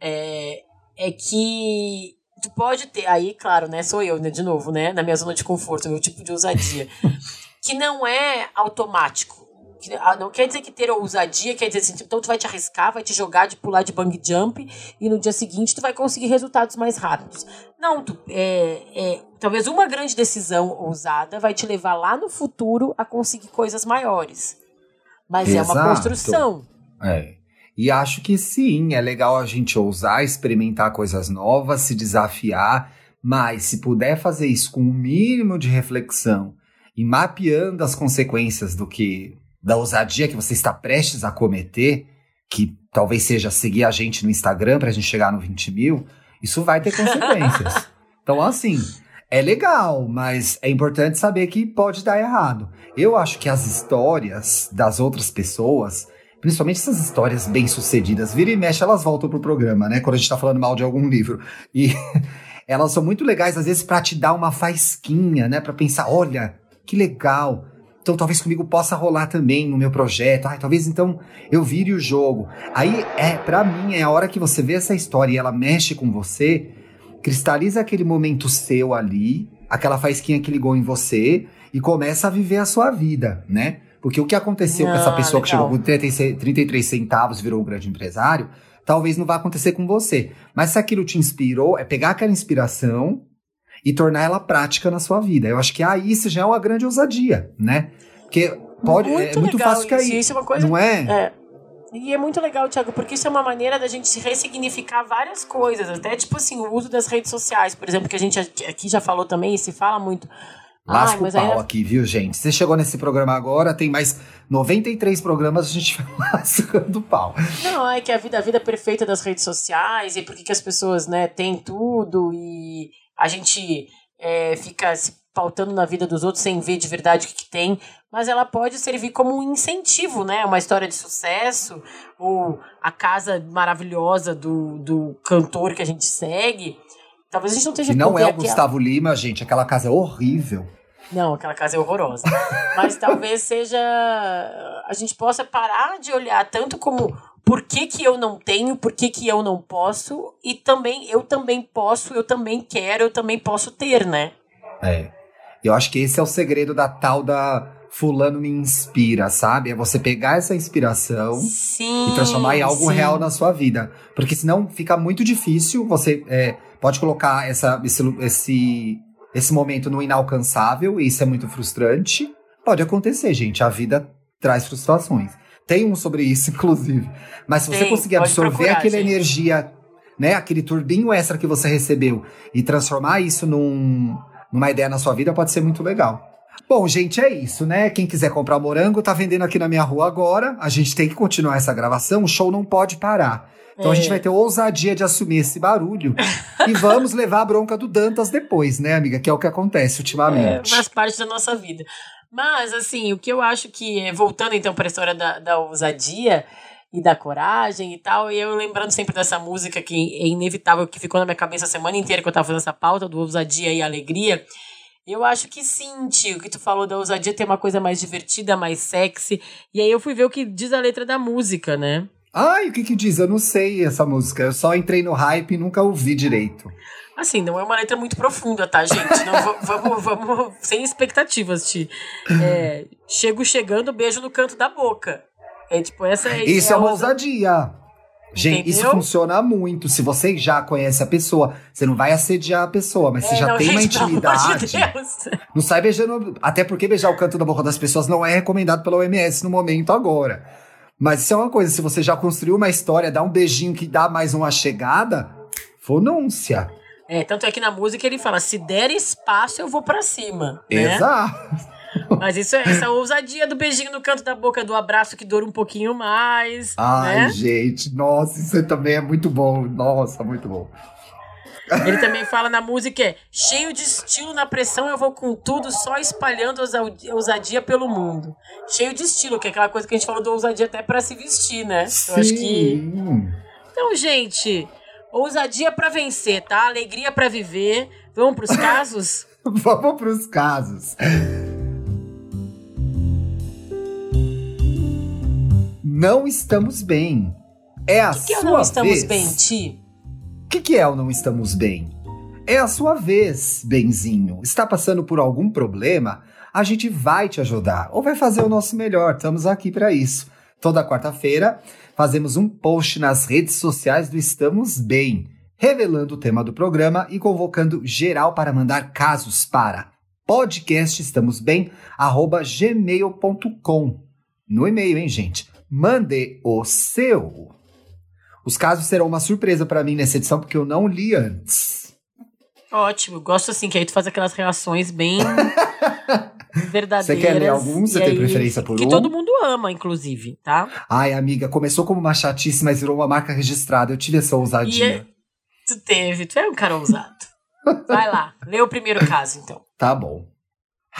é, é que tu pode ter, aí, claro, né, sou eu, né, de novo, né, na minha zona de conforto, meu tipo de ousadia, que não é automático. Ah, não quer dizer que ter ousadia quer dizer assim, então tu vai te arriscar, vai te jogar de pular de bang jump e no dia seguinte tu vai conseguir resultados mais rápidos. Não, tu, é, é, talvez uma grande decisão ousada vai te levar lá no futuro a conseguir coisas maiores. Mas Exato. é uma construção. É. E acho que sim, é legal a gente ousar, experimentar coisas novas, se desafiar, mas se puder fazer isso com o um mínimo de reflexão e mapeando as consequências do que da ousadia que você está prestes a cometer, que talvez seja seguir a gente no Instagram para a gente chegar no 20 mil, isso vai ter consequências. então, assim, é legal, mas é importante saber que pode dar errado. Eu acho que as histórias das outras pessoas, principalmente essas histórias bem-sucedidas, vira e mexe, elas voltam pro programa, né? Quando a gente tá falando mal de algum livro. E elas são muito legais, às vezes, para te dar uma faisquinha, né? Para pensar, olha, que legal então talvez comigo possa rolar também no meu projeto. Ai, talvez então eu vire o jogo. Aí é, para mim é a hora que você vê essa história e ela mexe com você, cristaliza aquele momento seu ali, aquela faísquinha que ligou em você e começa a viver a sua vida, né? Porque o que aconteceu ah, com essa ah, pessoa legal. que chegou com 36, 33 centavos e virou um grande empresário, talvez não vá acontecer com você. Mas se aquilo te inspirou, é pegar aquela inspiração e tornar ela prática na sua vida. Eu acho que aí isso já é uma grande ousadia, né? Porque pode, muito é muito fácil cair. Isso é uma coisa, não é? é? E é muito legal, Thiago, porque isso é uma maneira da gente ressignificar várias coisas. Até, tipo assim, o uso das redes sociais, por exemplo, que a gente aqui já falou também, e se fala muito. Lasca o pau aqui, viu, gente? Você chegou nesse programa agora, tem mais 93 programas, a gente vai lascando o pau. Não, é que a vida, a vida perfeita das redes sociais, e por que as pessoas, né, têm tudo, e a gente é, fica se pautando na vida dos outros sem ver de verdade o que, que, tem, mas ela pode servir como um incentivo, né? Uma história de sucesso, ou a casa maravilhosa do, do cantor que a gente segue. Talvez a gente não esteja E não é o aquela- Gustavo Lima, gente. Aquela casa é horrível. Não, aquela casa é horrorosa. Mas talvez seja. A gente possa parar de olhar tanto como por que, que eu não tenho, por que, que eu não posso, e também eu também posso, eu também quero, eu também posso ter, né? É. Eu acho que esse é o segredo da tal da fulano me inspira, sabe? É você pegar essa inspiração Sim. e transformar em algo sim. real na sua vida. Porque senão fica muito difícil. Você é, pode colocar essa, esse, esse, esse momento no inalcançável, e isso é muito frustrante. Pode acontecer, gente. A vida traz frustrações. Tem um sobre isso, inclusive. Mas se você Tem, conseguir absorver procurar, aquela gente. energia, né? Aquele turbinho extra que você recebeu e transformar isso num, numa ideia na sua vida, pode ser muito legal. Bom, gente, é isso, né? Quem quiser comprar morango, tá vendendo aqui na minha rua agora. A gente tem que continuar essa gravação, o show não pode parar. Então a É. gente vai ter ousadia de assumir esse barulho e vamos levar a bronca do Dantas depois, né, amiga? Que é o que acontece É, ultimamente. faz parte da nossa vida. Mas, assim, o que eu acho que, é, voltando então para a história da, da ousadia e da coragem e tal, e eu lembrando sempre dessa música que é inevitável, que ficou na minha cabeça a semana inteira que eu tava fazendo essa pauta do ousadia e alegria. Eu acho que sim, tio, que tu falou da ousadia ter uma coisa mais divertida, mais sexy. E aí eu fui ver o que diz a letra da música, né? Ai, o que que diz? Eu não sei essa música. Eu só entrei no hype e nunca ouvi direito. Assim, não é uma letra muito profunda, tá, gente? Não, va- vamos, vamos, sem expectativas, Ti. É, chego chegando, beijo no canto da boca. É tipo, essa é Isso é, uma ousa- ousadia. Gente, isso Entendeu? funciona muito. Se você já conhece a pessoa, você não vai assediar a pessoa, mas você É, já não, tem uma gente, de intimidade. Deus. Não sai beijando. Até porque beijar o canto da boca das pessoas não é recomendado pela OMS no momento agora. Mas isso é uma coisa, se você já construiu uma história, dá um beijinho que dá mais uma chegada, fonúncia. É, tanto é que na música ele fala: se der espaço, eu vou pra cima. Né? Exato. Mas isso é essa ousadia do beijinho no canto da boca, do abraço que dura um pouquinho mais. Ai, né? gente, nossa, isso também é muito bom. Nossa, muito bom. Ele também fala na música: é, cheio de estilo na pressão, eu vou com tudo, só espalhando ousa- ousadia pelo mundo. Cheio de estilo, que é aquela coisa que a gente falou do ousadia até pra se vestir, né? Eu acho que. Sim. Então, gente, ousadia pra vencer, tá? Alegria pra viver. Vamos pros casos? Vamos pros casos. Não estamos bem. É a que sua não estamos vez. bem, Ti? O que, que é o não estamos bem? É a sua vez, benzinho. Está passando por algum problema? A gente vai te ajudar ou vai fazer o nosso melhor. Estamos aqui para isso. Toda quarta-feira fazemos um post nas redes sociais do Estamos Bem, revelando o tema do programa e convocando geral para mandar casos para podcastestamosbem@gmail.com. No e-mail, hein, gente? Mande o seu. Os casos serão uma surpresa para mim nessa edição, porque eu não li antes. Ótimo, gosto assim, que aí tu faz aquelas reações bem verdadeiras. Você quer ler algum? Você e tem aí- preferência por que um? todo mundo ama, inclusive, tá? Ai, amiga, começou como uma chatice, mas virou uma marca registrada. Eu tive essa E ousadia. é- tu teve, tu é um cara ousado. Vai lá, lê o primeiro caso, então. Tá bom.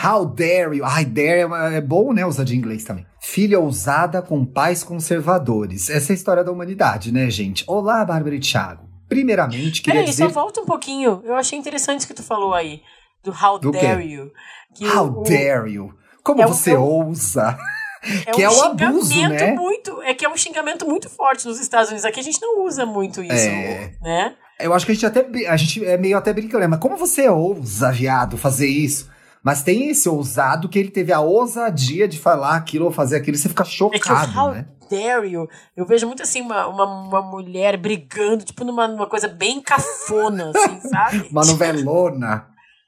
How dare you? Ai, dare é, é bom, né? Usar de inglês também. Filha ousada com pais conservadores. Essa é a história da humanidade, né, gente? Olá, Bárbara e Thiago. Primeiramente, queria Peraí, dizer... só volta um pouquinho. Eu achei interessante isso que tu falou aí. Do How Do quê? Dare You. Que How o- dare you? Como É você um- ousa? É que um é o abuso, xingamento né? muito. É que é um xingamento muito forte nos Estados Unidos. Aqui a gente não usa muito isso, É. né? Eu acho que a gente até a gente é meio até brincando, né? mas como você ousa, viado, fazer isso? Mas tem esse ousado que ele teve a ousadia de falar aquilo ou fazer aquilo, você fica É que o chocado, How né? Dare You, eu vejo muito assim uma, uma, uma mulher brigando, tipo numa, numa coisa bem cafona, assim, sabe? Uma novelona.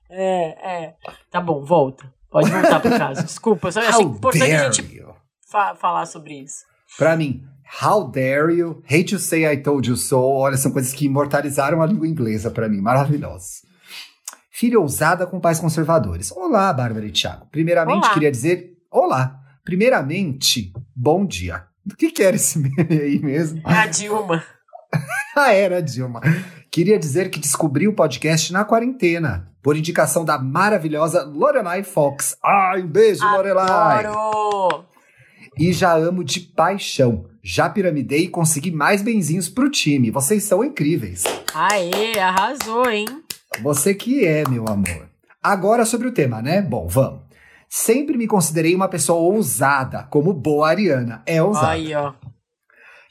É, é. Tá bom, volta. Pode voltar pro caso. Desculpa, só achei How importante a gente fa- falar sobre isso. Pra mim, how dare you? Hate to say I told you so. Olha, são coisas que imortalizaram a língua inglesa pra mim. Maravilhosas. Filha ousada com pais conservadores. Olá, Bárbara e Thiago. Primeiramente, Olá. queria dizer... Olá. Primeiramente, bom dia. O que que era esse meme aí mesmo? A Dilma. Ah, era, Dilma. Queria dizer que descobri o podcast na quarentena, por indicação da maravilhosa Lorelai Fox. Ai, um beijo, Lorelai! Adoro! E já amo de paixão. Já piramidei e consegui mais benzinhos pro time. Vocês são incríveis. Aê, arrasou, hein? Você que é, meu amor. Agora sobre o tema, né? Bom, vamos. Sempre me considerei uma pessoa ousada, como boa Ariana. É ousada. Aí, ó.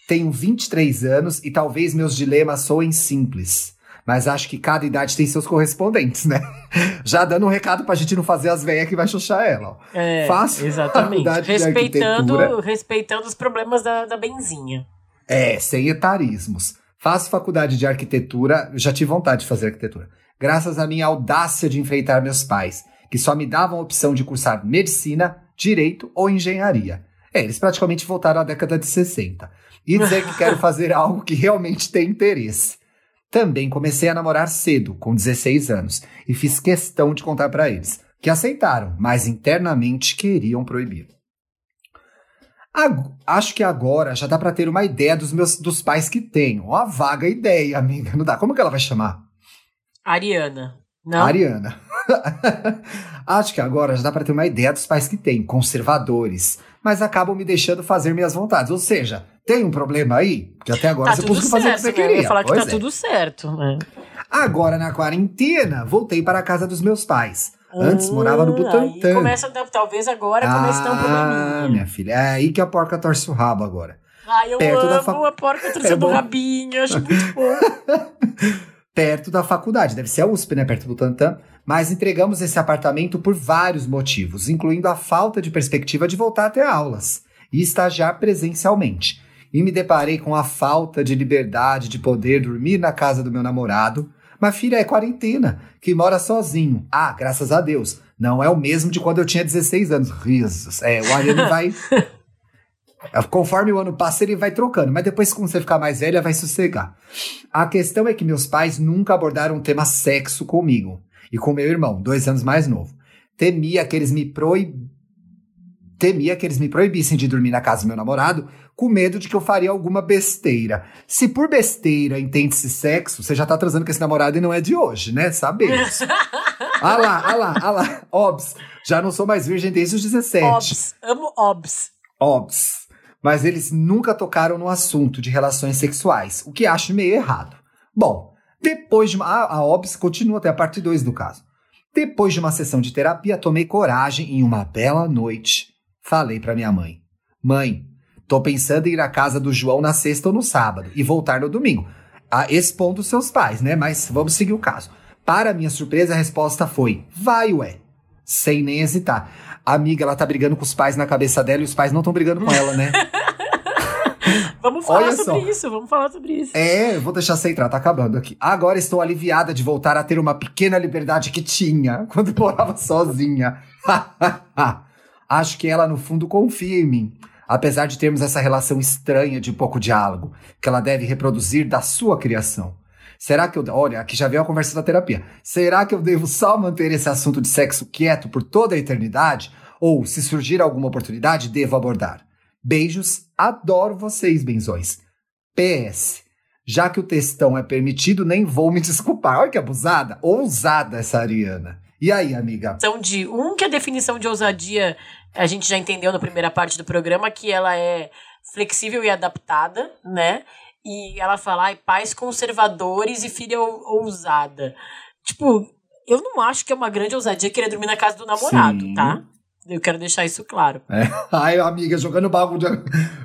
Tenho 23 anos e talvez meus dilemas soem simples. Mas acho que cada idade tem seus correspondentes, né? Já dando um recado pra gente não fazer as velhas que vai chuchar ela. ó. É, Faço exatamente. faculdade de Respeitando, arquitetura. respeitando os problemas da, da benzinha. É, sem etarismos. Faço faculdade de arquitetura, já tive vontade de fazer arquitetura. Graças à minha audácia de enfrentar meus pais, que só me davam a opção de cursar medicina, direito ou engenharia. É, eles praticamente voltaram à década de 60. E dizer que quero fazer algo que realmente tem interesse. Também comecei a namorar cedo, com 16 anos, e fiz questão de contar pra eles, que aceitaram, mas internamente queriam proibir. Acho que agora já dá pra ter uma ideia dos meus dos pais que tenho. Uma vaga ideia, amiga. Não dá. Como que ela vai chamar? Ariana. Não? Ariana. Acho que agora já dá pra ter uma ideia dos pais que têm, conservadores, mas acabam me deixando fazer minhas vontades. Ou seja, tem um problema aí? Porque até agora Tá você conseguiu fazer o que você né? Eu queria. ia falar que Pois tá é. tudo certo. Né? Agora na quarentena, voltei para a casa dos meus pais. Antes morava no Ah, Butantã. Começa, talvez agora comece a dar um Ah, probleminha. minha filha, é aí que a porca torce o rabo agora. Ai, eu perto amo da fa- a porca torcendo É o rabinho, acho muito bom. Perto da faculdade, deve ser a USP, né? Perto do Butantã. Mas entregamos esse apartamento por vários motivos, incluindo a falta de perspectiva de voltar a ter aulas e estagiar presencialmente. E me deparei com a falta de liberdade de poder dormir na casa do meu namorado. Mas filha, é quarentena, que mora sozinho. Ah, graças a Deus. Não é o mesmo de quando eu tinha 16 anos. Risos. É, o Ariane vai. Conforme o ano passa, ele vai trocando, mas depois, quando você ficar mais velha, vai sossegar. A questão é que meus pais nunca abordaram o tema sexo comigo e com meu irmão, dois anos mais novo. Temia que eles me proib... Temia que eles me proibissem de dormir na casa do meu namorado, com medo de que eu faria alguma besteira. Se por besteira entende-se sexo, você já tá transando com esse namorado e não é de hoje, né? Sabemos. ah lá, ah lá, ah lá. Obs, já não sou mais virgem desde os 17. Obs, amo obs. Obs. Mas eles nunca tocaram no assunto de relações sexuais, o que acho meio errado. Bom, depois de uma. A, a Obs continua até a parte 2 do caso. Depois de uma sessão de terapia, tomei coragem em uma bela noite falei pra minha mãe: Mãe, tô pensando em ir à casa do João na sexta ou no sábado e voltar no domingo. Ah, expondo seus pais, né? Mas vamos seguir o caso. Para minha surpresa, a resposta foi: Vai, ué. Sem nem hesitar. A amiga, ela tá brigando com os pais na cabeça dela e os pais não estão brigando com ela, né? Vamos falar Olha sobre só. isso, vamos falar sobre isso. É, eu vou deixar você entrar, tá acabando aqui. Agora estou aliviada de voltar a ter uma pequena liberdade que tinha quando morava sozinha. Acho que ela, no fundo, confia em mim. Apesar de termos essa relação estranha de pouco diálogo, que ela deve reproduzir da sua criação. Será que eu. Olha, aqui já veio a conversa da terapia. Será que eu devo só manter esse assunto de sexo quieto por toda a eternidade? Ou, se surgir alguma oportunidade, devo abordar? Beijos, adoro vocês, benzões. PS. Já que o textão é permitido, nem vou me desculpar. Olha que abusada. Ousada essa Ariana. E aí, amiga? São de um que a definição de ousadia a gente já entendeu na primeira parte do programa que ela é flexível e adaptada, né? E ela fala, ai, pais conservadores e filha ou- ousada. Tipo, eu não acho que é uma grande ousadia querer dormir na casa do namorado, Sim. tá? Eu quero deixar isso claro. Ai, amiga, jogando balde de,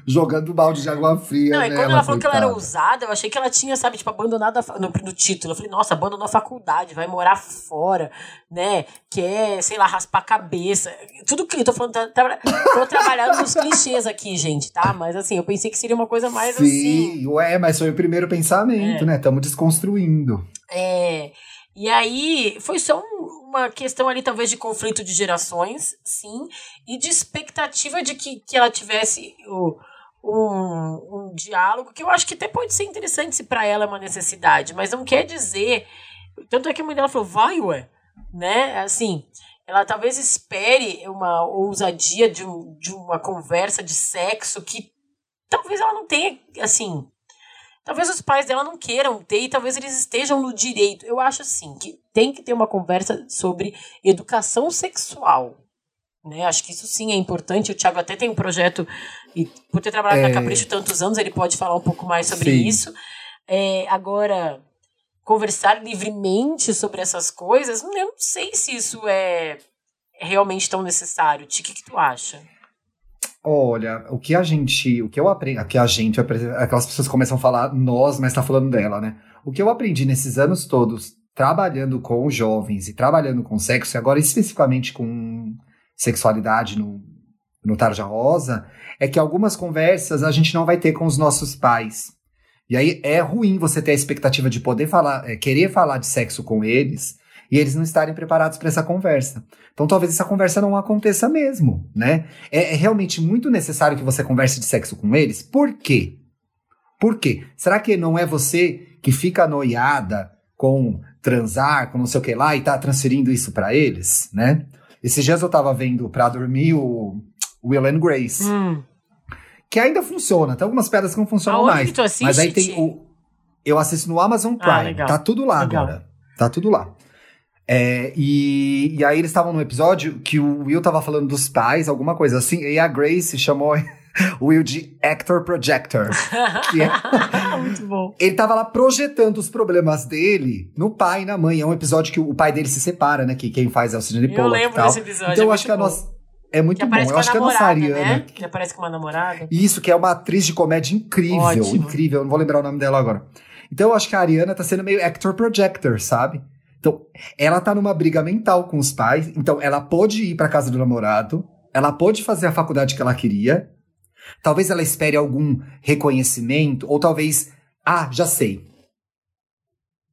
jogando balde de água fria. Não, e né, quando ela falou que ela era coitada. ousada, eu achei que ela tinha, sabe, tipo, abandonado a no, no título. Eu falei, nossa, abandonou a faculdade, vai morar fora, né? Quer, sei lá, raspar a cabeça. Tudo que eu tô falando, tá, tá- tô trabalhando nos clichês aqui, gente, tá? Mas assim, eu pensei que seria uma coisa mais assim. Sim, ué, mas foi o primeiro pensamento, É. né? Estamos desconstruindo. É, e aí, foi só um- uma questão ali, talvez, de conflito de gerações, sim, e de expectativa de que, que ela tivesse o, um, um diálogo, que eu acho que até pode ser interessante se para ela é uma necessidade, mas não quer dizer. Tanto é que a mãe dela falou, vai, ué, né? Assim, ela talvez espere uma ousadia de, um, de uma conversa de sexo que talvez ela não tenha, assim, Talvez os pais dela não queiram ter e talvez eles estejam no direito. Eu acho assim que tem que ter uma conversa sobre educação sexual. Né? Acho que isso sim é importante. O Thiago até tem um projeto, e por ter trabalhado É. na Capricho tantos anos, ele pode falar um pouco mais sobre Sim. isso. É, agora, conversar livremente sobre essas coisas, eu não sei se isso é realmente tão necessário. O que, que tu acha? Olha, o que a gente, o que eu aprendi, que a gente, aquelas pessoas começam a falar nós, mas tá falando dela, né? O que eu aprendi nesses anos todos trabalhando com jovens e trabalhando com sexo, e agora especificamente com sexualidade no, no Tarja Rosa, é que algumas conversas a gente não vai ter com os nossos pais. E aí é ruim você ter a expectativa de poder falar, é, querer falar de sexo com eles e eles não estarem preparados para essa conversa. Então talvez essa conversa não aconteça mesmo, né? É, é, realmente muito necessário que você converse de sexo com eles. Por quê? Por quê? Será que não é você que fica anoiada com transar, com não sei o que lá e tá transferindo isso para eles, né? Esses dias eu tava vendo pra dormir o Will and Grace. Hum. Que ainda funciona. Tem algumas pedras que não funcionam Aonde mais. que tu assiste, mas aí tem o. Eu assisto no Amazon Prime. Ah, tá tudo lá Legal. agora. Tá tudo lá. É, e, e aí eles estavam num episódio que o Will tava falando dos pais, alguma coisa assim, e a Grace chamou o Will de Actor Projector. que é, Muito bom. ele tava lá projetando os problemas dele no pai e na mãe. É um episódio que o pai dele se separa, né? Que quem faz é o Sidney Eu Pollack e lembro tal. desse episódio, Então é eu acho que a bom. nossa. É muito bom. Eu a acho que a nossa Ariana. né? Que aparece com uma namorada. Isso, que é uma atriz de comédia incrível, Ótimo. incrível. Eu não vou lembrar o nome dela agora. Então eu acho que a Ariana tá sendo meio actor projector, sabe? Então, ela tá numa briga mental com os pais. Então, ela pôde ir pra casa do namorado. Ela pôde fazer a faculdade que ela queria. Talvez ela espere algum reconhecimento. Ou talvez, ah, já sei.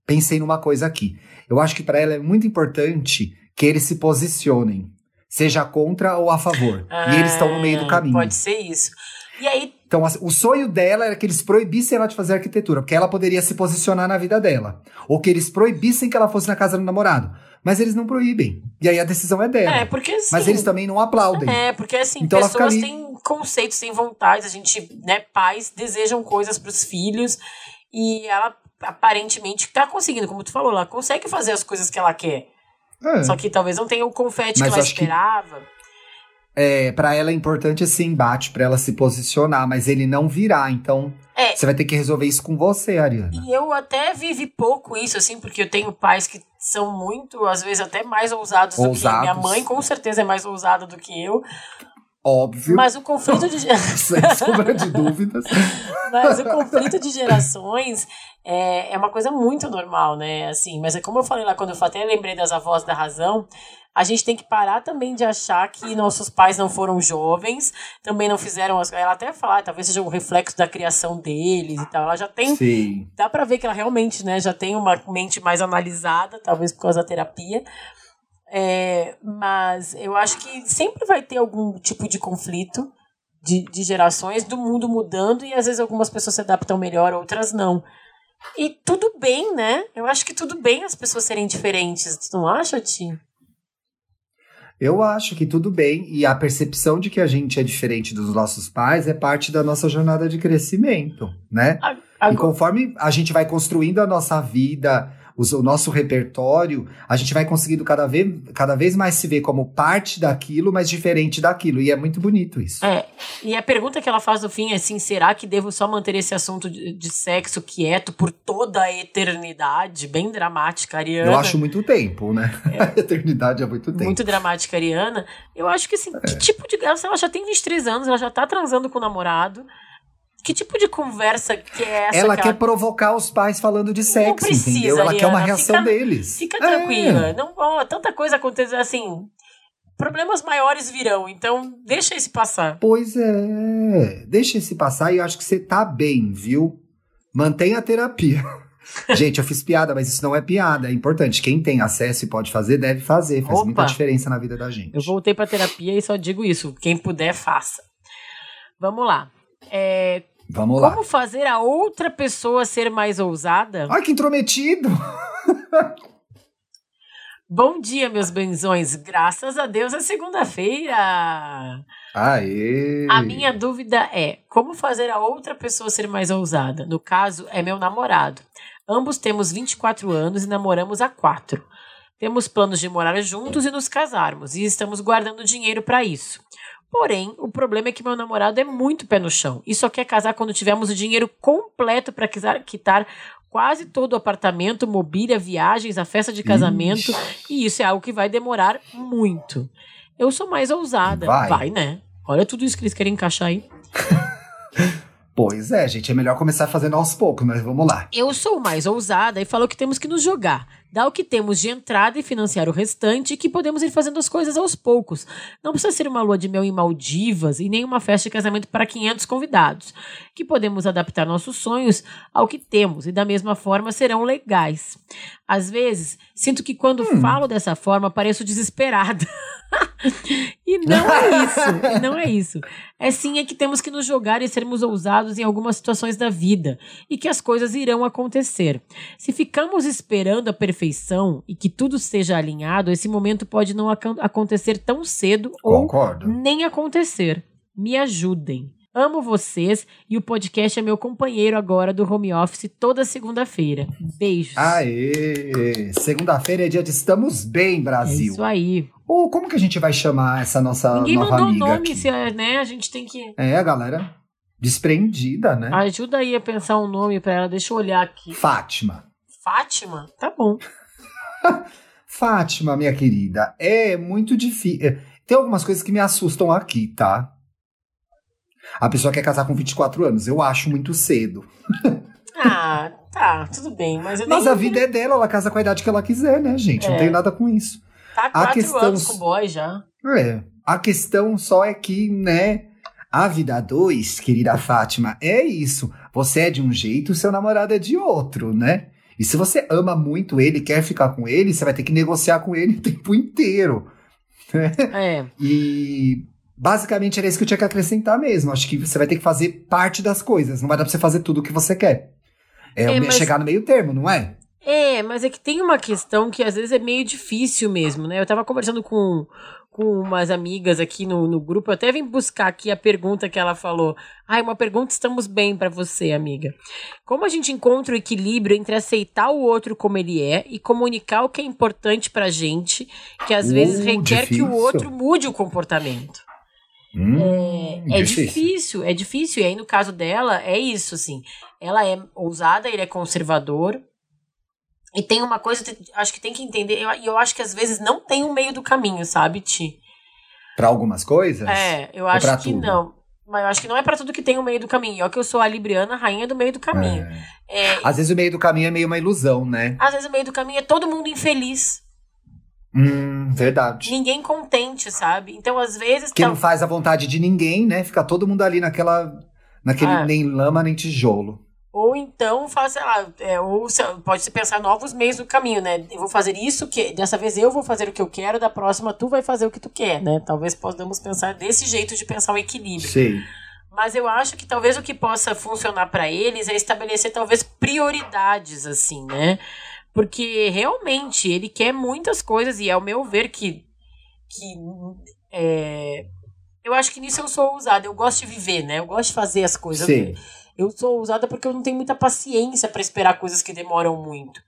Pensei numa coisa aqui. Eu acho que pra ela é muito importante que eles se posicionem. Seja contra ou a favor. e eles estão no meio do Ah, caminho. Pode ser isso. E aí, Então, assim, o sonho dela era que eles proibissem ela de fazer arquitetura, porque ela poderia se posicionar na vida dela. Ou que eles proibissem que ela fosse na casa do namorado. Mas eles não proíbem. E aí a decisão é dela. é, porque assim. Mas eles também não aplaudem. É, porque assim, Então pessoas têm conceitos, têm vontades, a gente, né, pais desejam coisas pros filhos e ela aparentemente tá conseguindo, como tu falou, ela consegue fazer as coisas que ela quer. É. Só que talvez não tenha o confete Mas que ela acho que- esperava. É, para ela é importante esse embate, pra ela se posicionar, mas ele não virá. Então, É. você vai ter que resolver isso com você, Ariana. E eu até vivi pouco isso, assim, porque eu tenho pais que são muito, às vezes, até mais ousados, do que Ousados. minha mãe, com certeza é mais ousada do que eu. Óbvio. Mas o conflito de. Sem sombra de dúvidas. Mas o conflito de gerações é, é uma coisa muito normal, né? Assim, mas é como eu falei lá quando eu até lembrei das avós da razão, a gente tem que parar também de achar que nossos pais não foram jovens, também não fizeram as. Ela até fala, ah, talvez seja um reflexo da criação deles e tal. Ela já tem. Sim. Dá pra ver que ela realmente, né, já tem uma mente mais analisada, talvez por causa da terapia. É, mas eu acho que sempre vai ter algum tipo de conflito de, de gerações, do mundo mudando, e às vezes algumas pessoas se adaptam melhor, outras não. E tudo bem, né? Eu acho que tudo bem as pessoas serem diferentes. Tu não acha, Ti? Eu acho que tudo bem, e a percepção de que a gente é diferente dos nossos pais é parte da nossa jornada de crescimento, né? E conforme a gente vai construindo a nossa vida, os- o nosso repertório, a gente vai conseguindo cada vez, cada vez mais se ver como parte daquilo, mas diferente daquilo. E é muito bonito isso. É, e a pergunta que ela faz no fim é assim: será que devo só manter esse assunto de, de sexo quieto por toda a eternidade? Bem dramática, Ariana. Eu acho muito tempo, né? A eternidade é muito tempo. muito dramática, Ariana. Eu acho que assim, que tipo de. Ela já tem 23 anos, ela já tá transando com o namorado. Que tipo de conversa que é essa? ela que quer provocar os pais falando de sexo, precisa, entendeu? Ela quer uma reação Fica- deles. Fica É. tranquila. Não, ó, tanta coisa acontece assim. Problemas maiores virão, então deixa esse passar. Pois é. Deixa esse passar e eu acho que você tá bem, viu? Mantenha a terapia. Gente, eu fiz piada, mas isso não é piada. É importante. Quem tem acesso e pode fazer, deve fazer. Faz Opa. muita diferença na vida da gente. Eu voltei pra terapia e só digo isso. Quem puder, faça. Vamos lá. É, Vamos lá. como fazer a outra pessoa ser mais ousada? Ai, que intrometido! Bom dia, meus benzões. Graças a Deus é segunda-feira. Aê! A minha dúvida é: como fazer a outra pessoa ser mais ousada? No caso, é meu namorado. Ambos temos 24 anos e namoramos há 4. Temos planos de morar juntos e nos casarmos, e estamos guardando dinheiro para isso. Porém, o problema é que meu namorado é muito pé no chão e só quer casar quando tivermos o dinheiro completo para quitar quase todo o apartamento, mobília, viagens, a festa de casamento, e isso é algo que vai demorar muito. Eu sou mais ousada. Vai. vai né? Olha tudo isso que eles querem encaixar aí. Pois é, gente, é melhor começar fazendo aos poucos, mas vamos lá. Eu sou mais ousada e falo que temos que nos jogar. Dar o que temos de entrada e financiar o restante que podemos ir fazendo as coisas aos poucos. Não precisa ser uma lua de mel em Maldivas e nem uma festa de casamento para 500 convidados. Que podemos adaptar nossos sonhos ao que temos e da mesma forma serão legais. Às vezes, sinto que quando falo dessa forma pareço desesperada. e não é isso, e não é isso. É sim é que temos que nos jogar e sermos ousados em algumas situações da vida e que as coisas irão acontecer. Se ficamos esperando a perfeição e que tudo seja alinhado, esse momento pode não acon- acontecer tão cedo ou Concordo. nem acontecer. Me ajudem. Amo vocês e o podcast é meu companheiro agora do home office toda segunda-feira. Beijos. Aê! Segunda-feira é dia de Estamos Bem, é Brasil. isso aí. Ou como que a gente vai chamar essa nossa Ninguém nova mandou amiga nome, aqui? se é, né? A gente tem que. É, a galera desprendida, né? Ajuda aí a pensar um nome pra ela. Deixa eu olhar aqui. Fátima. Fátima? Tá bom. Fátima, minha querida, é muito difícil. Tem algumas coisas que me assustam aqui, tá? A pessoa quer casar com 24 anos, eu acho muito cedo. Ah, tá, tudo bem. Mas, Mas a vida é dela, ela casa com a idade que ela quiser, né, gente? Não É. tem nada com isso. Tá a quatro questão- anos com o boy já. É. A questão só é que, né, a vida dois, querida Fátima, é isso. Você é de um jeito, seu namorado é de outro, né? E se você ama muito ele, quer ficar com ele, você vai ter que negociar com ele o tempo inteiro. É. E basicamente era isso que eu tinha que acrescentar mesmo. Acho que você vai ter que fazer parte das coisas. Não vai dar pra você fazer tudo o que você quer. É, É, me- mas- chegar no meio termo, não é? É, mas é que tem uma questão que às vezes é meio difícil mesmo, né? Eu tava conversando com, com umas amigas aqui no, no grupo, eu até vim buscar aqui a pergunta que ela falou. Ai, uma pergunta estamos bem pra você, amiga. Como a gente encontra o equilíbrio entre aceitar o outro como ele é e comunicar o que é importante pra gente, que às Uh, vezes requer que o difícil. outro mude o comportamento? Hum, É difícil, é difícil. E aí, no caso dela, é isso, assim. Ela é ousada, ele é conservador. E tem uma coisa, que acho que tem que entender. E eu, eu acho que às vezes não tem um meio do caminho, sabe, Ti? Pra algumas coisas? É, eu acho que tudo? não. Mas eu acho que não é pra tudo que tem um meio do caminho. E Olha que eu sou a Libriana, rainha do meio do caminho. É. É, Às vezes o meio do caminho é meio uma ilusão, né? às vezes o meio do caminho é todo mundo infeliz. Hum, verdade. Ninguém contente, sabe? Então, às vezes. Que tá- não faz a vontade de ninguém, né? Fica todo mundo ali naquela. Naquele É. nem lama nem tijolo. Ou então faz, sei lá, é, ou pode se pensar novos meios do caminho, né? Eu vou fazer isso, que dessa vez eu vou fazer o que eu quero, da próxima tu vai fazer o que tu quer, né? Talvez possamos pensar desse jeito de pensar o equilíbrio. Sei. Mas eu acho que talvez o que possa funcionar para eles é estabelecer talvez prioridades, assim, né? Porque realmente ele quer muitas coisas e é o meu ver que. que é, eu acho que nisso eu sou ousada. Eu gosto de viver, né? Eu gosto de fazer as coisas. Sei. Eu sou ousada porque eu não tenho muita paciência para esperar coisas que demoram muito.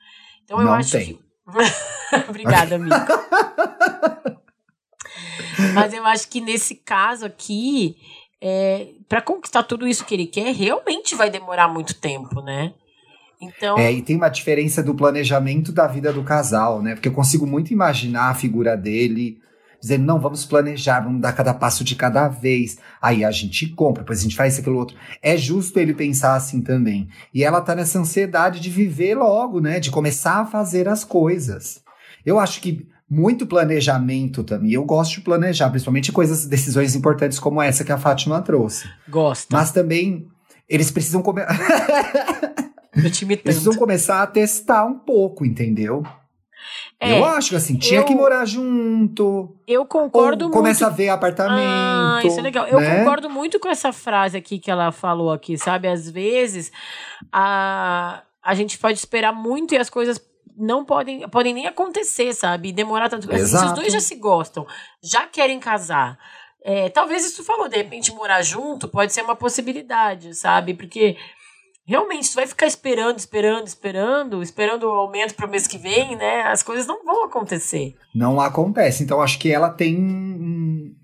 Então eu Não acho tem. que. Obrigada, amiga. Mas eu acho que nesse caso aqui, é, para conquistar tudo isso que ele quer, realmente vai demorar muito tempo, né? Então, É, e tem uma diferença do planejamento da vida do casal, né? Porque eu consigo muito imaginar a figura dele dizendo, não, vamos planejar, vamos dar cada passo de cada vez. Aí a gente compra, depois a gente faz isso, aquilo outro. É justo ele pensar assim também. E ela tá nessa ansiedade de viver logo, né? De começar a fazer as coisas. Eu acho que muito planejamento também. Eu gosto de planejar, principalmente coisas, decisões importantes como essa que a Fátima trouxe. gosta. Mas também eles precisam comer. Eu te Eles precisam começar a testar um pouco, entendeu? É, eu acho que assim, tinha eu- que morar junto. eu concordo muito. começa a ver apartamento. Ah, isso é legal. Eu né? concordo muito com essa frase aqui que ela falou aqui, sabe? Às vezes a, a gente pode esperar muito e as coisas não podem, podem nem acontecer, sabe? Demorar tanto. Assim, se os dois já se gostam, já querem casar. é, talvez isso falou, de repente morar junto pode ser uma possibilidade, sabe? Porque realmente tu vai ficar esperando, esperando, esperando, esperando o aumento pro mês que vem, né? As coisas não vão acontecer. Não acontece. Então acho que ela tem. hum,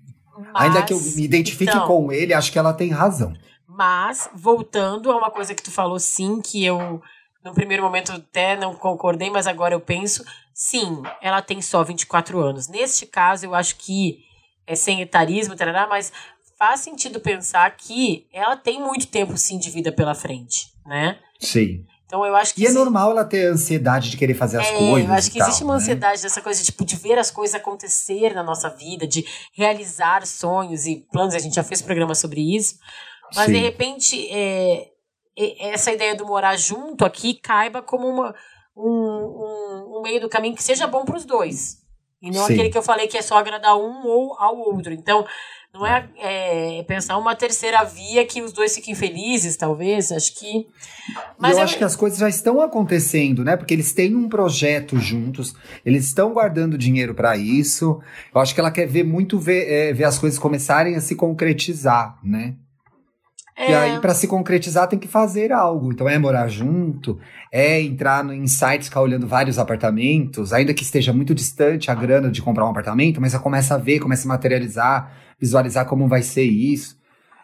Ainda que eu Mas, me identifique então, com ele, acho que ela tem razão. Mas, voltando a uma coisa que tu falou sim, que eu no primeiro momento até não concordei, mas agora eu penso, sim, ela tem só 24 anos. Neste caso, eu acho que é sem etarismo, tarará, mas faz sentido pensar que ela tem muito tempo, sim, de vida pela frente, né? Sim. Então eu acho que. E é normal ela ter ansiedade de querer fazer as é, coisas. Eu acho que tal, existe uma né? ansiedade dessa coisa tipo, de ver as coisas acontecer na nossa vida, de realizar sonhos e planos. A gente já fez programa sobre isso. Mas Sim. de repente, é- essa ideia do morar junto aqui caiba como uma, um, um, um meio do caminho que seja bom para os dois. E não Sim. aquele que eu falei que é só agradar um ou ao outro. Então, não é, é pensar uma terceira via que os dois fiquem felizes, talvez. Acho que. E eu, acho que as coisas já estão acontecendo, né? Porque eles têm um projeto juntos, eles estão guardando dinheiro pra isso. Eu acho que ela quer ver muito ver, é, ver as coisas começarem a se concretizar, né? E é, aí, pra se concretizar, tem que fazer algo. Então, é morar junto, é entrar no, em sites, ficar olhando vários apartamentos, ainda que esteja muito distante a grana de comprar um apartamento, mas já começa a ver, começa a materializar, visualizar como vai ser isso.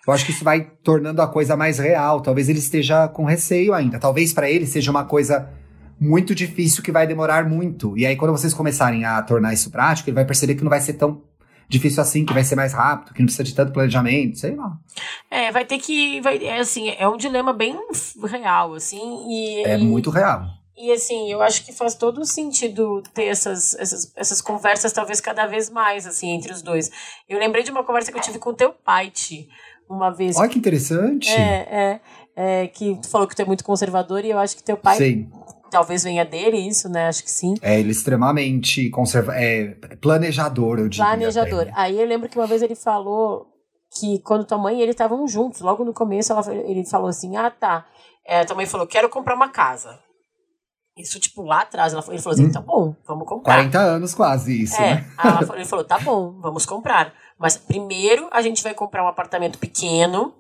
Eu acho que isso vai tornando a coisa mais real. Talvez ele esteja com receio ainda. Talvez pra ele seja uma coisa muito difícil que vai demorar muito. E aí, quando vocês começarem a tornar isso prático, ele vai perceber que não vai ser tão difícil assim, que vai ser mais rápido, que não precisa de tanto planejamento, sei lá. É, vai ter que. Vai, é assim, é um dilema bem real, assim. E, É e, muito real. E assim, eu acho que faz todo sentido ter essas, essas, essas conversas, talvez cada vez mais, assim, entre os dois. Eu lembrei de uma conversa que eu tive com teu pai, Ti, uma vez. Olha que interessante. É, é, é, que tu falou que tu é muito conservador e eu acho que teu pai Sim. talvez venha dele, isso, né? Acho que sim. É, ele é extremamente conserva é, planejador, eu diria. Planejador. até. Aí eu lembro que uma vez ele falou que quando tua mãe e ele estavam juntos, logo no começo ela, ele falou assim: Ah, tá. É, tua mãe falou: Quero comprar uma casa. Isso, tipo, lá atrás. Ela, falou- ele falou assim: Hum. Tá bom, vamos comprar. 40 anos quase isso, É, né? falou- ele falou: Tá bom, vamos comprar. Mas primeiro a gente vai comprar um apartamento pequeno.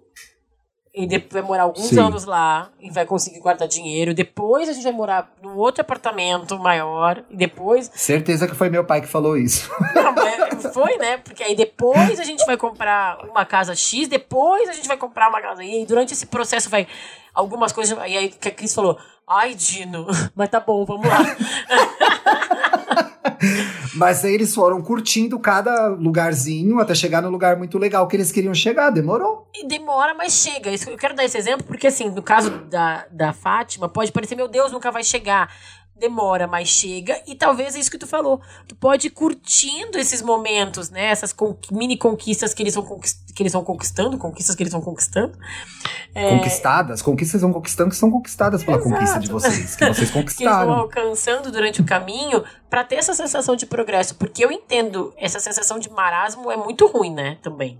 E depois vai morar alguns Sim. anos lá e vai conseguir guardar dinheiro. Depois a gente vai morar num outro apartamento maior. E depois Certeza que foi meu pai que falou isso. não, mas foi, né? Porque aí depois a gente vai comprar uma casa X, depois a gente vai comprar uma casa. E aí durante esse processo vai algumas coisas. E aí que a Cris falou: Ai, Dino, mas tá bom, vamos lá. Mas aí eles foram curtindo cada lugarzinho até chegar no lugar muito legal que eles queriam chegar. Demorou. E demora, mas chega. Eu quero dar esse exemplo porque, assim, no caso da, da Fátima, pode parecer: Meu Deus, nunca vai chegar. Demora, mas chega. E talvez é isso que tu falou. Tu pode ir curtindo esses momentos, né? Essas con- mini conquistas que eles, vão que eles vão conquistando, conquistas que eles vão conquistando. É, Conquistadas. Conquistas vão conquistando que são conquistadas pela Exato. conquista de vocês. Que vocês que eles vão conquistaram. alcançando durante o caminho pra ter essa sensação de progresso. Porque eu entendo, essa sensação de marasmo é muito ruim, né? Também.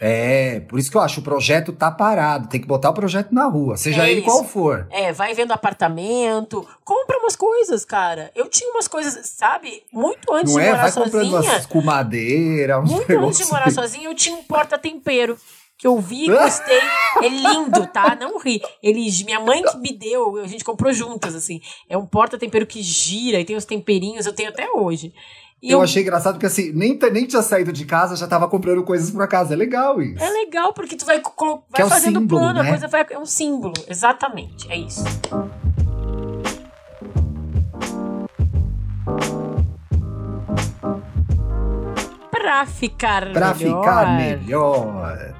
É, por isso que eu acho o projeto tá parado. Tem que botar o projeto na rua, seja É ele isso. qual for. É, vai vendo apartamento, compra umas coisas, cara. Eu tinha umas coisas, sabe? Muito antes Não de é? morar Vai comprando sozinha. umas com madeira, uns Muito antes de morar sozinha, eu tinha um porta-tempero. Que eu vi, gostei. É lindo, tá? Não ri. Ele, minha mãe que me deu, a gente comprou juntas, assim. É um porta-tempero que gira e tem os temperinhos, eu tenho até hoje. E Eu achei engraçado porque assim, nem, nem tinha saído de casa, já tava comprando coisas pra casa. É legal isso. É legal, porque tu vai, vai é o fazendo símbolo, plano, a né? coisa vai. É um símbolo, exatamente. É isso. Pra ficar Pra melhor, ficar melhor.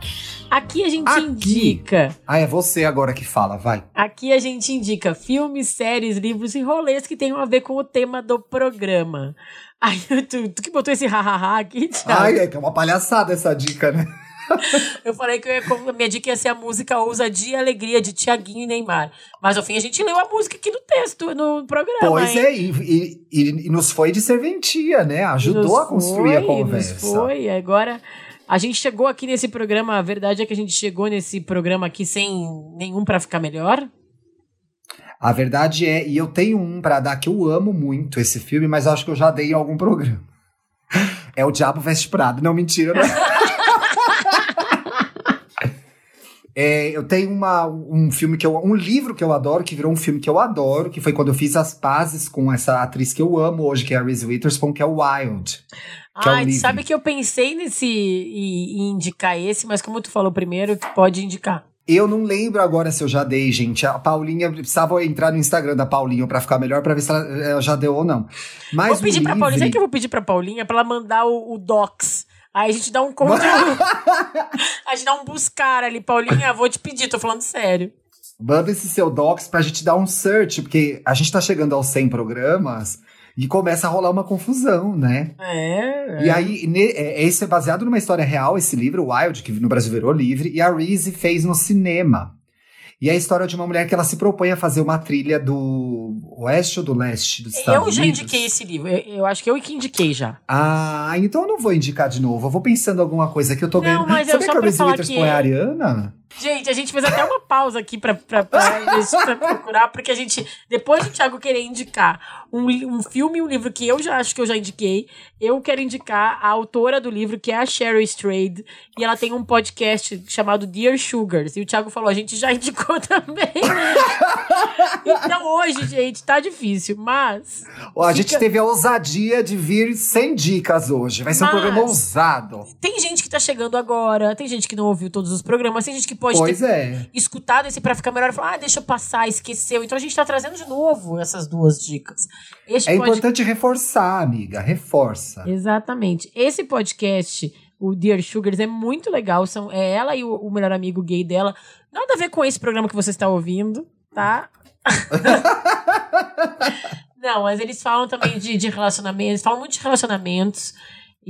aqui a gente Aqui. indica. Ah, é você agora que fala, vai. Aqui a gente indica filmes, séries, livros e rolês que tenham a ver com o tema do programa. Ai, tu, tu que botou esse hahaha aqui, Thiago? Ai, é que é uma palhaçada essa dica, né? Eu falei que eu ia, a minha dica ia ser a música Ousadia e Alegria de Tiaguinho e Neymar. Mas ao fim a gente leu a música aqui no texto, no programa. Pois hein? é, e, e- e- nos foi de serventia, né? Ajudou a construir a foi, conversa. Nos foi, agora a gente chegou aqui nesse programa, a verdade é que a gente chegou nesse programa aqui sem nenhum pra ficar melhor. A verdade é, e eu tenho um pra dar que eu amo muito esse filme, mas acho que eu já dei em algum programa. É o Diabo Veste Prado. Não, mentira, não é? É, eu tenho uma, um filme que eu. um livro que eu adoro, que virou um filme que eu adoro, que foi quando eu fiz as pazes com essa atriz que eu amo hoje, que é a Reese Witherspoon, que é o Wild. Que é o Ai, livro. sabe que eu pensei nesse indicar esse, mas como tu falou primeiro, tu pode indicar. Eu não lembro agora se eu já dei, gente. A Paulinha precisava entrar no Instagram da Paulinha pra ficar melhor, pra ver se ela, ela já deu ou não. Mas vou pedir o pra livre- Paulinha. Sabe que eu vou pedir pra Paulinha pra ela mandar o, o Docs? Aí a gente dá um conteúdo. a gente dá um buscar ali. Paulinha, vou te pedir, tô falando sério. Manda esse seu docs pra gente dar um search, porque a gente tá chegando aos 100 programas e começa a rolar uma confusão, né? É. E aí, ne- é, esse é baseado numa história real, esse livro, Wild, que no Brasil virou livre, e a Reese fez no cinema. E é a história de uma mulher que ela se propõe a fazer uma trilha do oeste ou do leste dos Estados Eu já Unidos. indiquei esse livro. Eu, eu acho que eu que indiquei já. Ah, então eu não vou indicar de novo. Eu vou pensando alguma coisa que eu tô Não, ganhando. mas eu Sabia só que a pra Reese Witherspoon é a Ariana? Gente, a gente fez até uma pausa aqui pra, pra, pra, pra procurar, porque a gente, depois do Thiago querer indicar um, um filme e um livro que eu já acho que eu já indiquei, eu quero indicar a autora do livro, que é a Cheryl Strayed, e ela tem um podcast chamado Dear Sugars, e o Thiago falou, a gente já indicou também. então hoje, gente, tá difícil, mas... Ó, a gente Fica- teve a ousadia de vir sem dicas hoje. Vai ser um Mas- programa ousado. Tem gente que tá chegando agora, tem gente que não ouviu todos os programas, tem gente que pode Pois ter é. escutado esse pra ficar melhor e falar, ah, deixa eu passar, esqueceu. Então a gente tá trazendo de novo essas duas dicas. Este É pod- importante reforçar, amiga. Reforça. Exatamente. Esse podcast, o Dear Sugars, é muito legal. São, é ela e o, o melhor amigo gay dela. Nada a ver com esse programa que você está ouvindo, tá? Não, mas eles falam também de, de relacionamentos, falam muito de relacionamentos.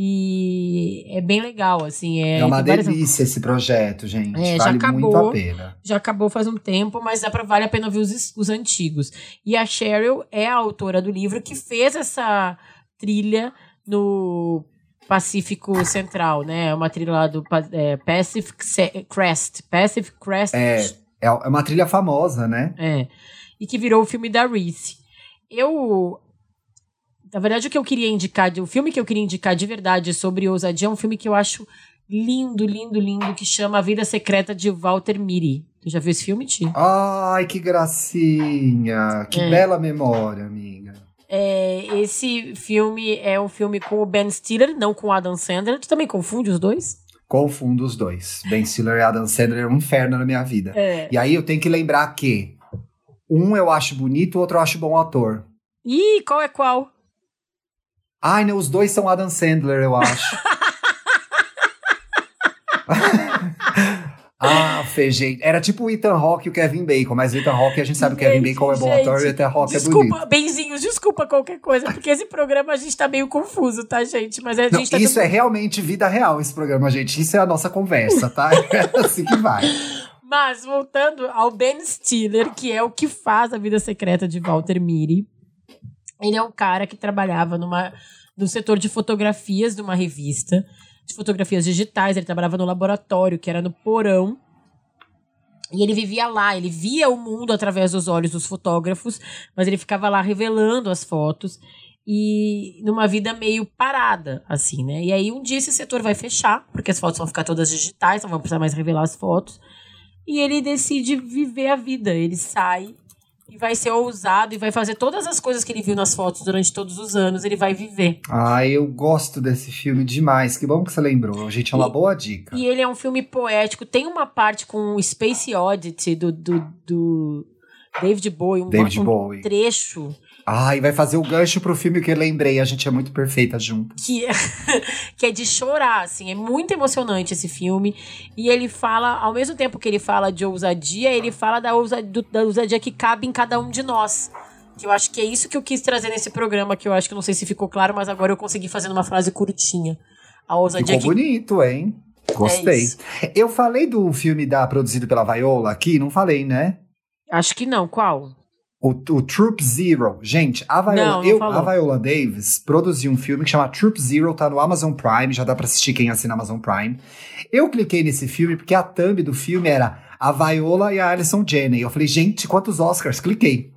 E é bem legal, assim. É, É, uma tem várias- delícia esse projeto, gente. É, já vale acabou. muito a pena. já acabou faz um tempo, mas dá pra, vale a pena ouvir os, os antigos. E a Cheryl é a autora do livro que fez essa trilha no Pacífico Central, né? É uma trilha lá do é, Pacific Crest. Pacific Crest. É, é uma trilha famosa, né? É. E que virou o filme da Reese. Eu. Na verdade, o que eu queria indicar, o filme que eu queria indicar de verdade sobre ousadia é um filme que eu acho lindo, lindo, lindo, que chama A Vida Secreta de Walter Mitty. Tu já viu esse filme, Ti? Ai, que gracinha. Que É. bela memória, amiga. É, esse filme é um filme com o Ben Stiller, não com o Adam Sandler. Tu também confunde os dois? Confundo os dois. Ben Stiller e Adam Sandler é um inferno na minha vida. É. E aí eu tenho que lembrar que um eu acho bonito, o outro eu acho bom ator. Ih, qual é qual? Ai, não, os dois são Adam Sandler, eu acho. ah, Fê, gente. Era tipo o Ethan Hawke e o Kevin Bacon, mas o Ethan Hawke a gente sabe que o Kevin Bacon é bom gente, ator e o Ethan Hawke é Desculpa, bonito. benzinhos, desculpa qualquer coisa, porque esse programa a gente tá meio confuso, tá, gente? Mas a Não, gente tá isso é realmente vida real, esse programa, gente. Isso é a nossa conversa, tá? É assim que vai. Mas voltando ao Ben Stiller, que é o que faz a vida secreta de Walter Mitty. Ele é um cara que trabalhava numa, no setor de fotografias de uma revista, de fotografias digitais. Ele trabalhava no laboratório, que era no porão. E ele vivia lá, ele via o mundo através dos olhos dos fotógrafos, mas ele ficava lá revelando as fotos e numa vida meio parada, assim, né? E aí um dia esse setor vai fechar, porque as fotos vão ficar todas digitais, não vão precisar mais revelar as fotos. E ele decide viver a vida. Ele sai e vai ser ousado e vai fazer todas as coisas que ele viu nas fotos durante todos os anos, ele vai viver. Ai, eu gosto desse filme demais. Que bom que você lembrou. Gente, é uma E- boa dica. E ele é um filme poético. Tem uma parte com o Space Oddity do, do, do David Bowie, um, David um Bowie. trecho Ai, vai fazer o gancho pro filme que eu lembrei. A gente é muito perfeita junto. que é, que é de chorar, assim. É muito emocionante esse filme. E ele fala, ao mesmo tempo que ele fala de ousadia, ele fala da ousadia, da ousadia que cabe em cada um de nós. Que eu acho que é isso que eu quis trazer nesse programa, que eu acho que não sei se ficou claro, mas agora eu consegui fazer numa frase curtinha. A ousadia Ficou que bonito, hein? Gostei. isso. eu falei do filme da produzido pela Viola aqui, não falei, né? Acho que não. Qual? O, o Troop Zero. Gente, a Viola, Não, não eu, falou. a Viola Davis produziu um filme que chama Troop Zero, tá no Amazon Prime, já dá pra assistir quem assina Amazon Prime. Eu cliquei nesse filme porque a thumb do filme era a Viola e a Alison Janney. Eu falei, gente, quantos Oscars? Cliquei.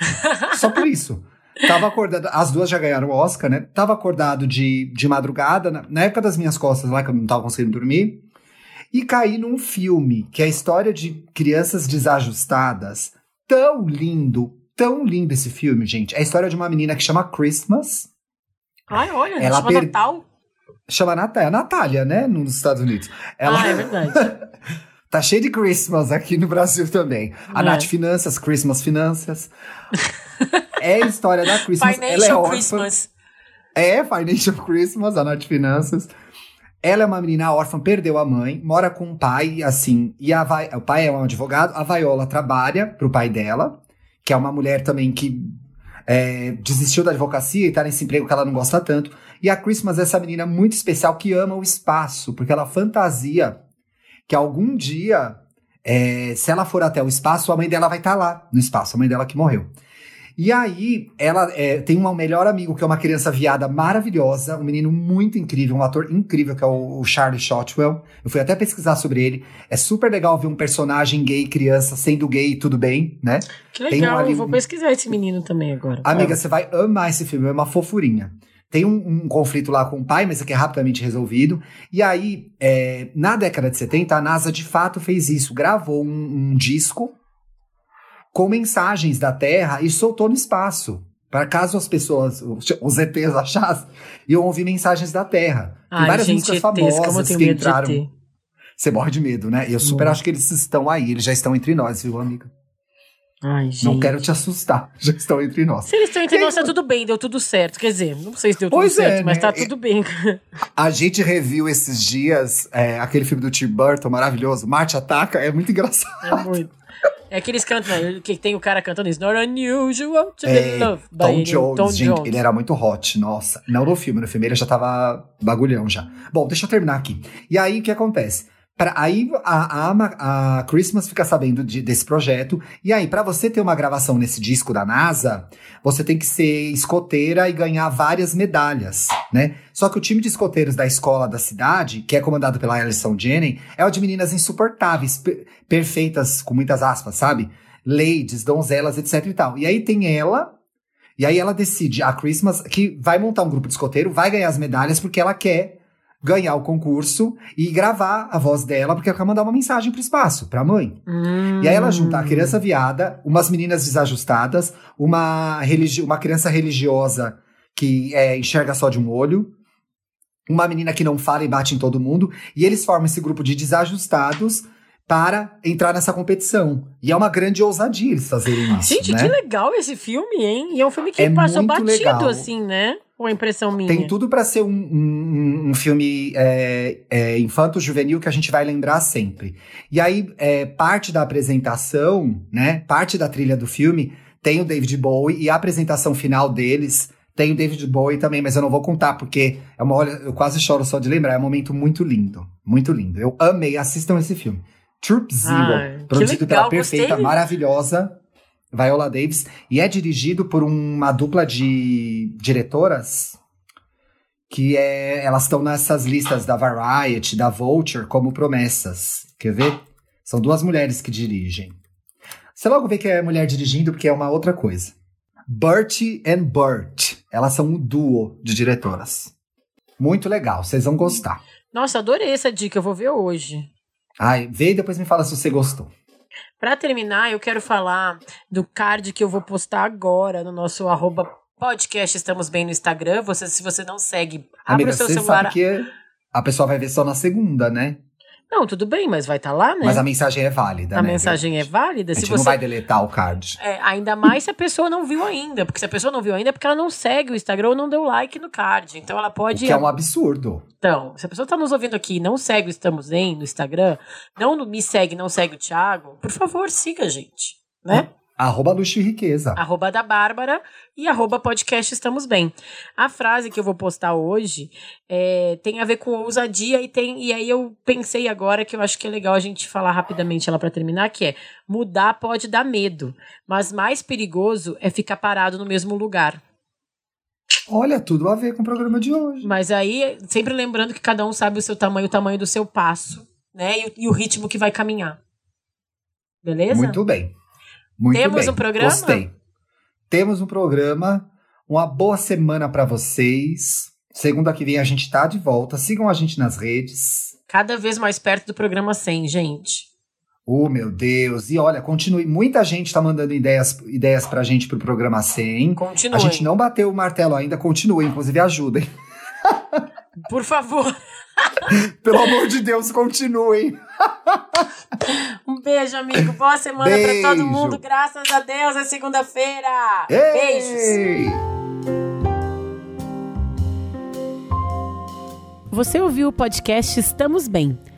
Só por isso. Tava acordado, as duas já ganharam o Oscar, né? Tava acordado de, de madrugada, na, na época das minhas costas lá, que eu não tava conseguindo dormir. E caí num filme, que é a história de crianças desajustadas. Tão lindo, tão lindo esse filme, gente. É a história de uma menina que chama Christmas. Ai, olha, Ela chama per- Natal. Chama Natália, Natália, né? Nos Estados Unidos. Ela Ah, é verdade. Tá cheio de Christmas aqui no Brasil também. A É. Nath Finanças, Christmas Finanças. é a história da Christmas. ela é Financial órfã. Christmas. É, Financial Christmas, a Nath Finanças. Ela é uma menina órfã, perdeu a mãe, mora com o pai, assim, e a o pai é um advogado, a Viola trabalha pro pai dela, que é uma mulher também que é, desistiu da advocacia e tá nesse emprego que ela não gosta tanto. E a Christmas é essa menina muito especial que ama o espaço, porque ela fantasia que algum dia, é, se ela for até o espaço, a mãe dela vai estar lá no espaço, a mãe dela que morreu. E aí, ela é, tem um melhor amigo, que é uma criança viada maravilhosa, um menino muito incrível, um ator incrível, que é o, o Charlie Shotwell. Eu fui até pesquisar sobre ele. É super legal ver um personagem gay, criança, sendo gay e tudo bem, né? Que Tem um legal, ali- eu vou pesquisar esse menino também agora. Amiga, você vai amar esse filme, é uma fofurinha. Tem um, um conflito lá com o pai, mas que é rapidamente resolvido. E aí, é, na década de 70, a NASA de fato fez isso. Gravou um, um disco com mensagens da Terra e soltou no espaço. Para caso as pessoas, os ETs achassem, iam ouvir mensagens da Terra. Tem Ai, várias gente, músicas famosas que entraram. Você morre de medo, né? Eu super Morro. acho que eles estão aí, eles já estão entre nós, viu, amiga? Ai, gente. Não quero te assustar, já estão entre nós. Se eles estão entre E nós, tá tudo bem, deu tudo certo. Quer dizer, não sei se deu tudo Pois é, certo, mas né? tá tudo bem. A gente reviu esses dias é, aquele filme do Tim Burton maravilhoso, Marte Ataca, é muito engraçado. É muito. É que eles cantam, né? Que tem o cara cantando isso. Not unusual to É, be loved by Tom Jones, Tom gente, Jones. ele era muito hot, nossa. Não no filme, no filme ele já tava bagulhão já. Bom, deixa eu terminar aqui. E aí, o que acontece? Pra, aí a, a, a Christmas fica sabendo de- desse projeto. E aí, pra você ter uma gravação nesse disco da NASA, você tem que ser escoteira e ganhar várias medalhas, né? Só que o time de escoteiros da escola da cidade, que é comandado pela Alison Jennings, é o de meninas insuportáveis, per- perfeitas, com muitas aspas, sabe? Ladies, donzelas, etc e tal. E aí tem ela, e aí ela decide, a Christmas, que vai montar um grupo de escoteiro, vai ganhar as medalhas porque ela quer ganhar o concurso e gravar a voz dela, porque ela quer mandar uma mensagem pro espaço, pra mãe. Hum. E aí ela junta a criança viada, umas meninas desajustadas, uma, religi uma criança religiosa que é, enxerga só de um olho, uma menina que não fala e bate em todo mundo, e eles formam esse grupo de desajustados para entrar nessa competição. E é uma grande ousadia eles fazerem isso, Gente, né? que legal esse filme, hein? E é um filme que É passou batido, legal. assim, né? Ou impressão minha. Tem tudo pra ser um, um- um filme é, é, infanto-juvenil que a gente vai lembrar sempre. E aí, é, parte da apresentação, né? Parte da trilha do filme tem o David Bowie e a apresentação final deles tem o David Bowie também, mas eu não vou contar porque é uma olha, eu quase choro só de lembrar. É um momento muito lindo, muito lindo. Eu amei, assistam esse filme. Troop Zero, que produzido legal, pela perfeita, gostei. maravilhosa Viola Davis e é dirigido por uma dupla de diretoras que é, elas estão nessas listas da Variety, da Vulture, como promessas. Quer ver? São duas mulheres que dirigem. Você logo vê que é mulher dirigindo, porque é uma outra coisa. Bertie and Bert. Elas são um duo de diretoras. Muito legal, vocês vão gostar. Nossa, adorei essa dica, eu vou ver hoje. Ai, vê e depois me fala se você gostou. Pra terminar, eu quero falar do card que eu vou postar agora no nosso arroba podcast Estamos Bem no Instagram. Você, se você não segue, abre Amiga, o seu celular. sabe que a pessoa vai ver só na segunda, né? Não, tudo bem, mas vai estar lá, né? Mas a mensagem é válida, a né? mensagem é válida. A Se gente você não vai deletar o card. É, ainda mais se a pessoa não viu ainda. Porque se a pessoa não viu ainda, é porque ela não segue o Instagram ou não deu like no card. Então ela O pode. que é um absurdo. Então, se a pessoa tá nos ouvindo aqui e não segue o Estamos Em no Instagram, não me segue, não segue o Thiago, por favor, siga a gente. Né? Arroba luxo e riqueza. Arroba da Bárbara e arroba podcast Estamos Bem. A frase que eu vou postar hoje é, tem a ver com ousadia e tem. E aí eu pensei agora que eu acho que é legal a gente falar rapidamente ela para terminar, que é mudar pode dar medo, mas mais perigoso é ficar parado no mesmo lugar. Olha, tudo a ver com o programa de hoje. Mas aí, sempre lembrando que cada um sabe o seu tamanho, o tamanho do seu passo, né? E, e o ritmo que vai caminhar. Beleza? Muito bem. Muito Temos bem. um programa? Gostei. Temos um programa. Uma boa semana pra vocês. Segunda que vem a gente tá de volta. Sigam a gente nas redes. Cada vez mais perto do programa 100, gente. Oh, meu Deus. E olha, continue. Muita gente tá mandando ideias, ideias pra gente pro programa 100. Continue. A gente não bateu o martelo ainda. Continue, inclusive ajudem. Por favor. Pelo amor de Deus, continuem. Um beijo, amigo. Boa semana Beijo. pra todo mundo. Graças a Deus, é segunda-feira. Ei! Beijos. Você ouviu o podcast Estamos Bem.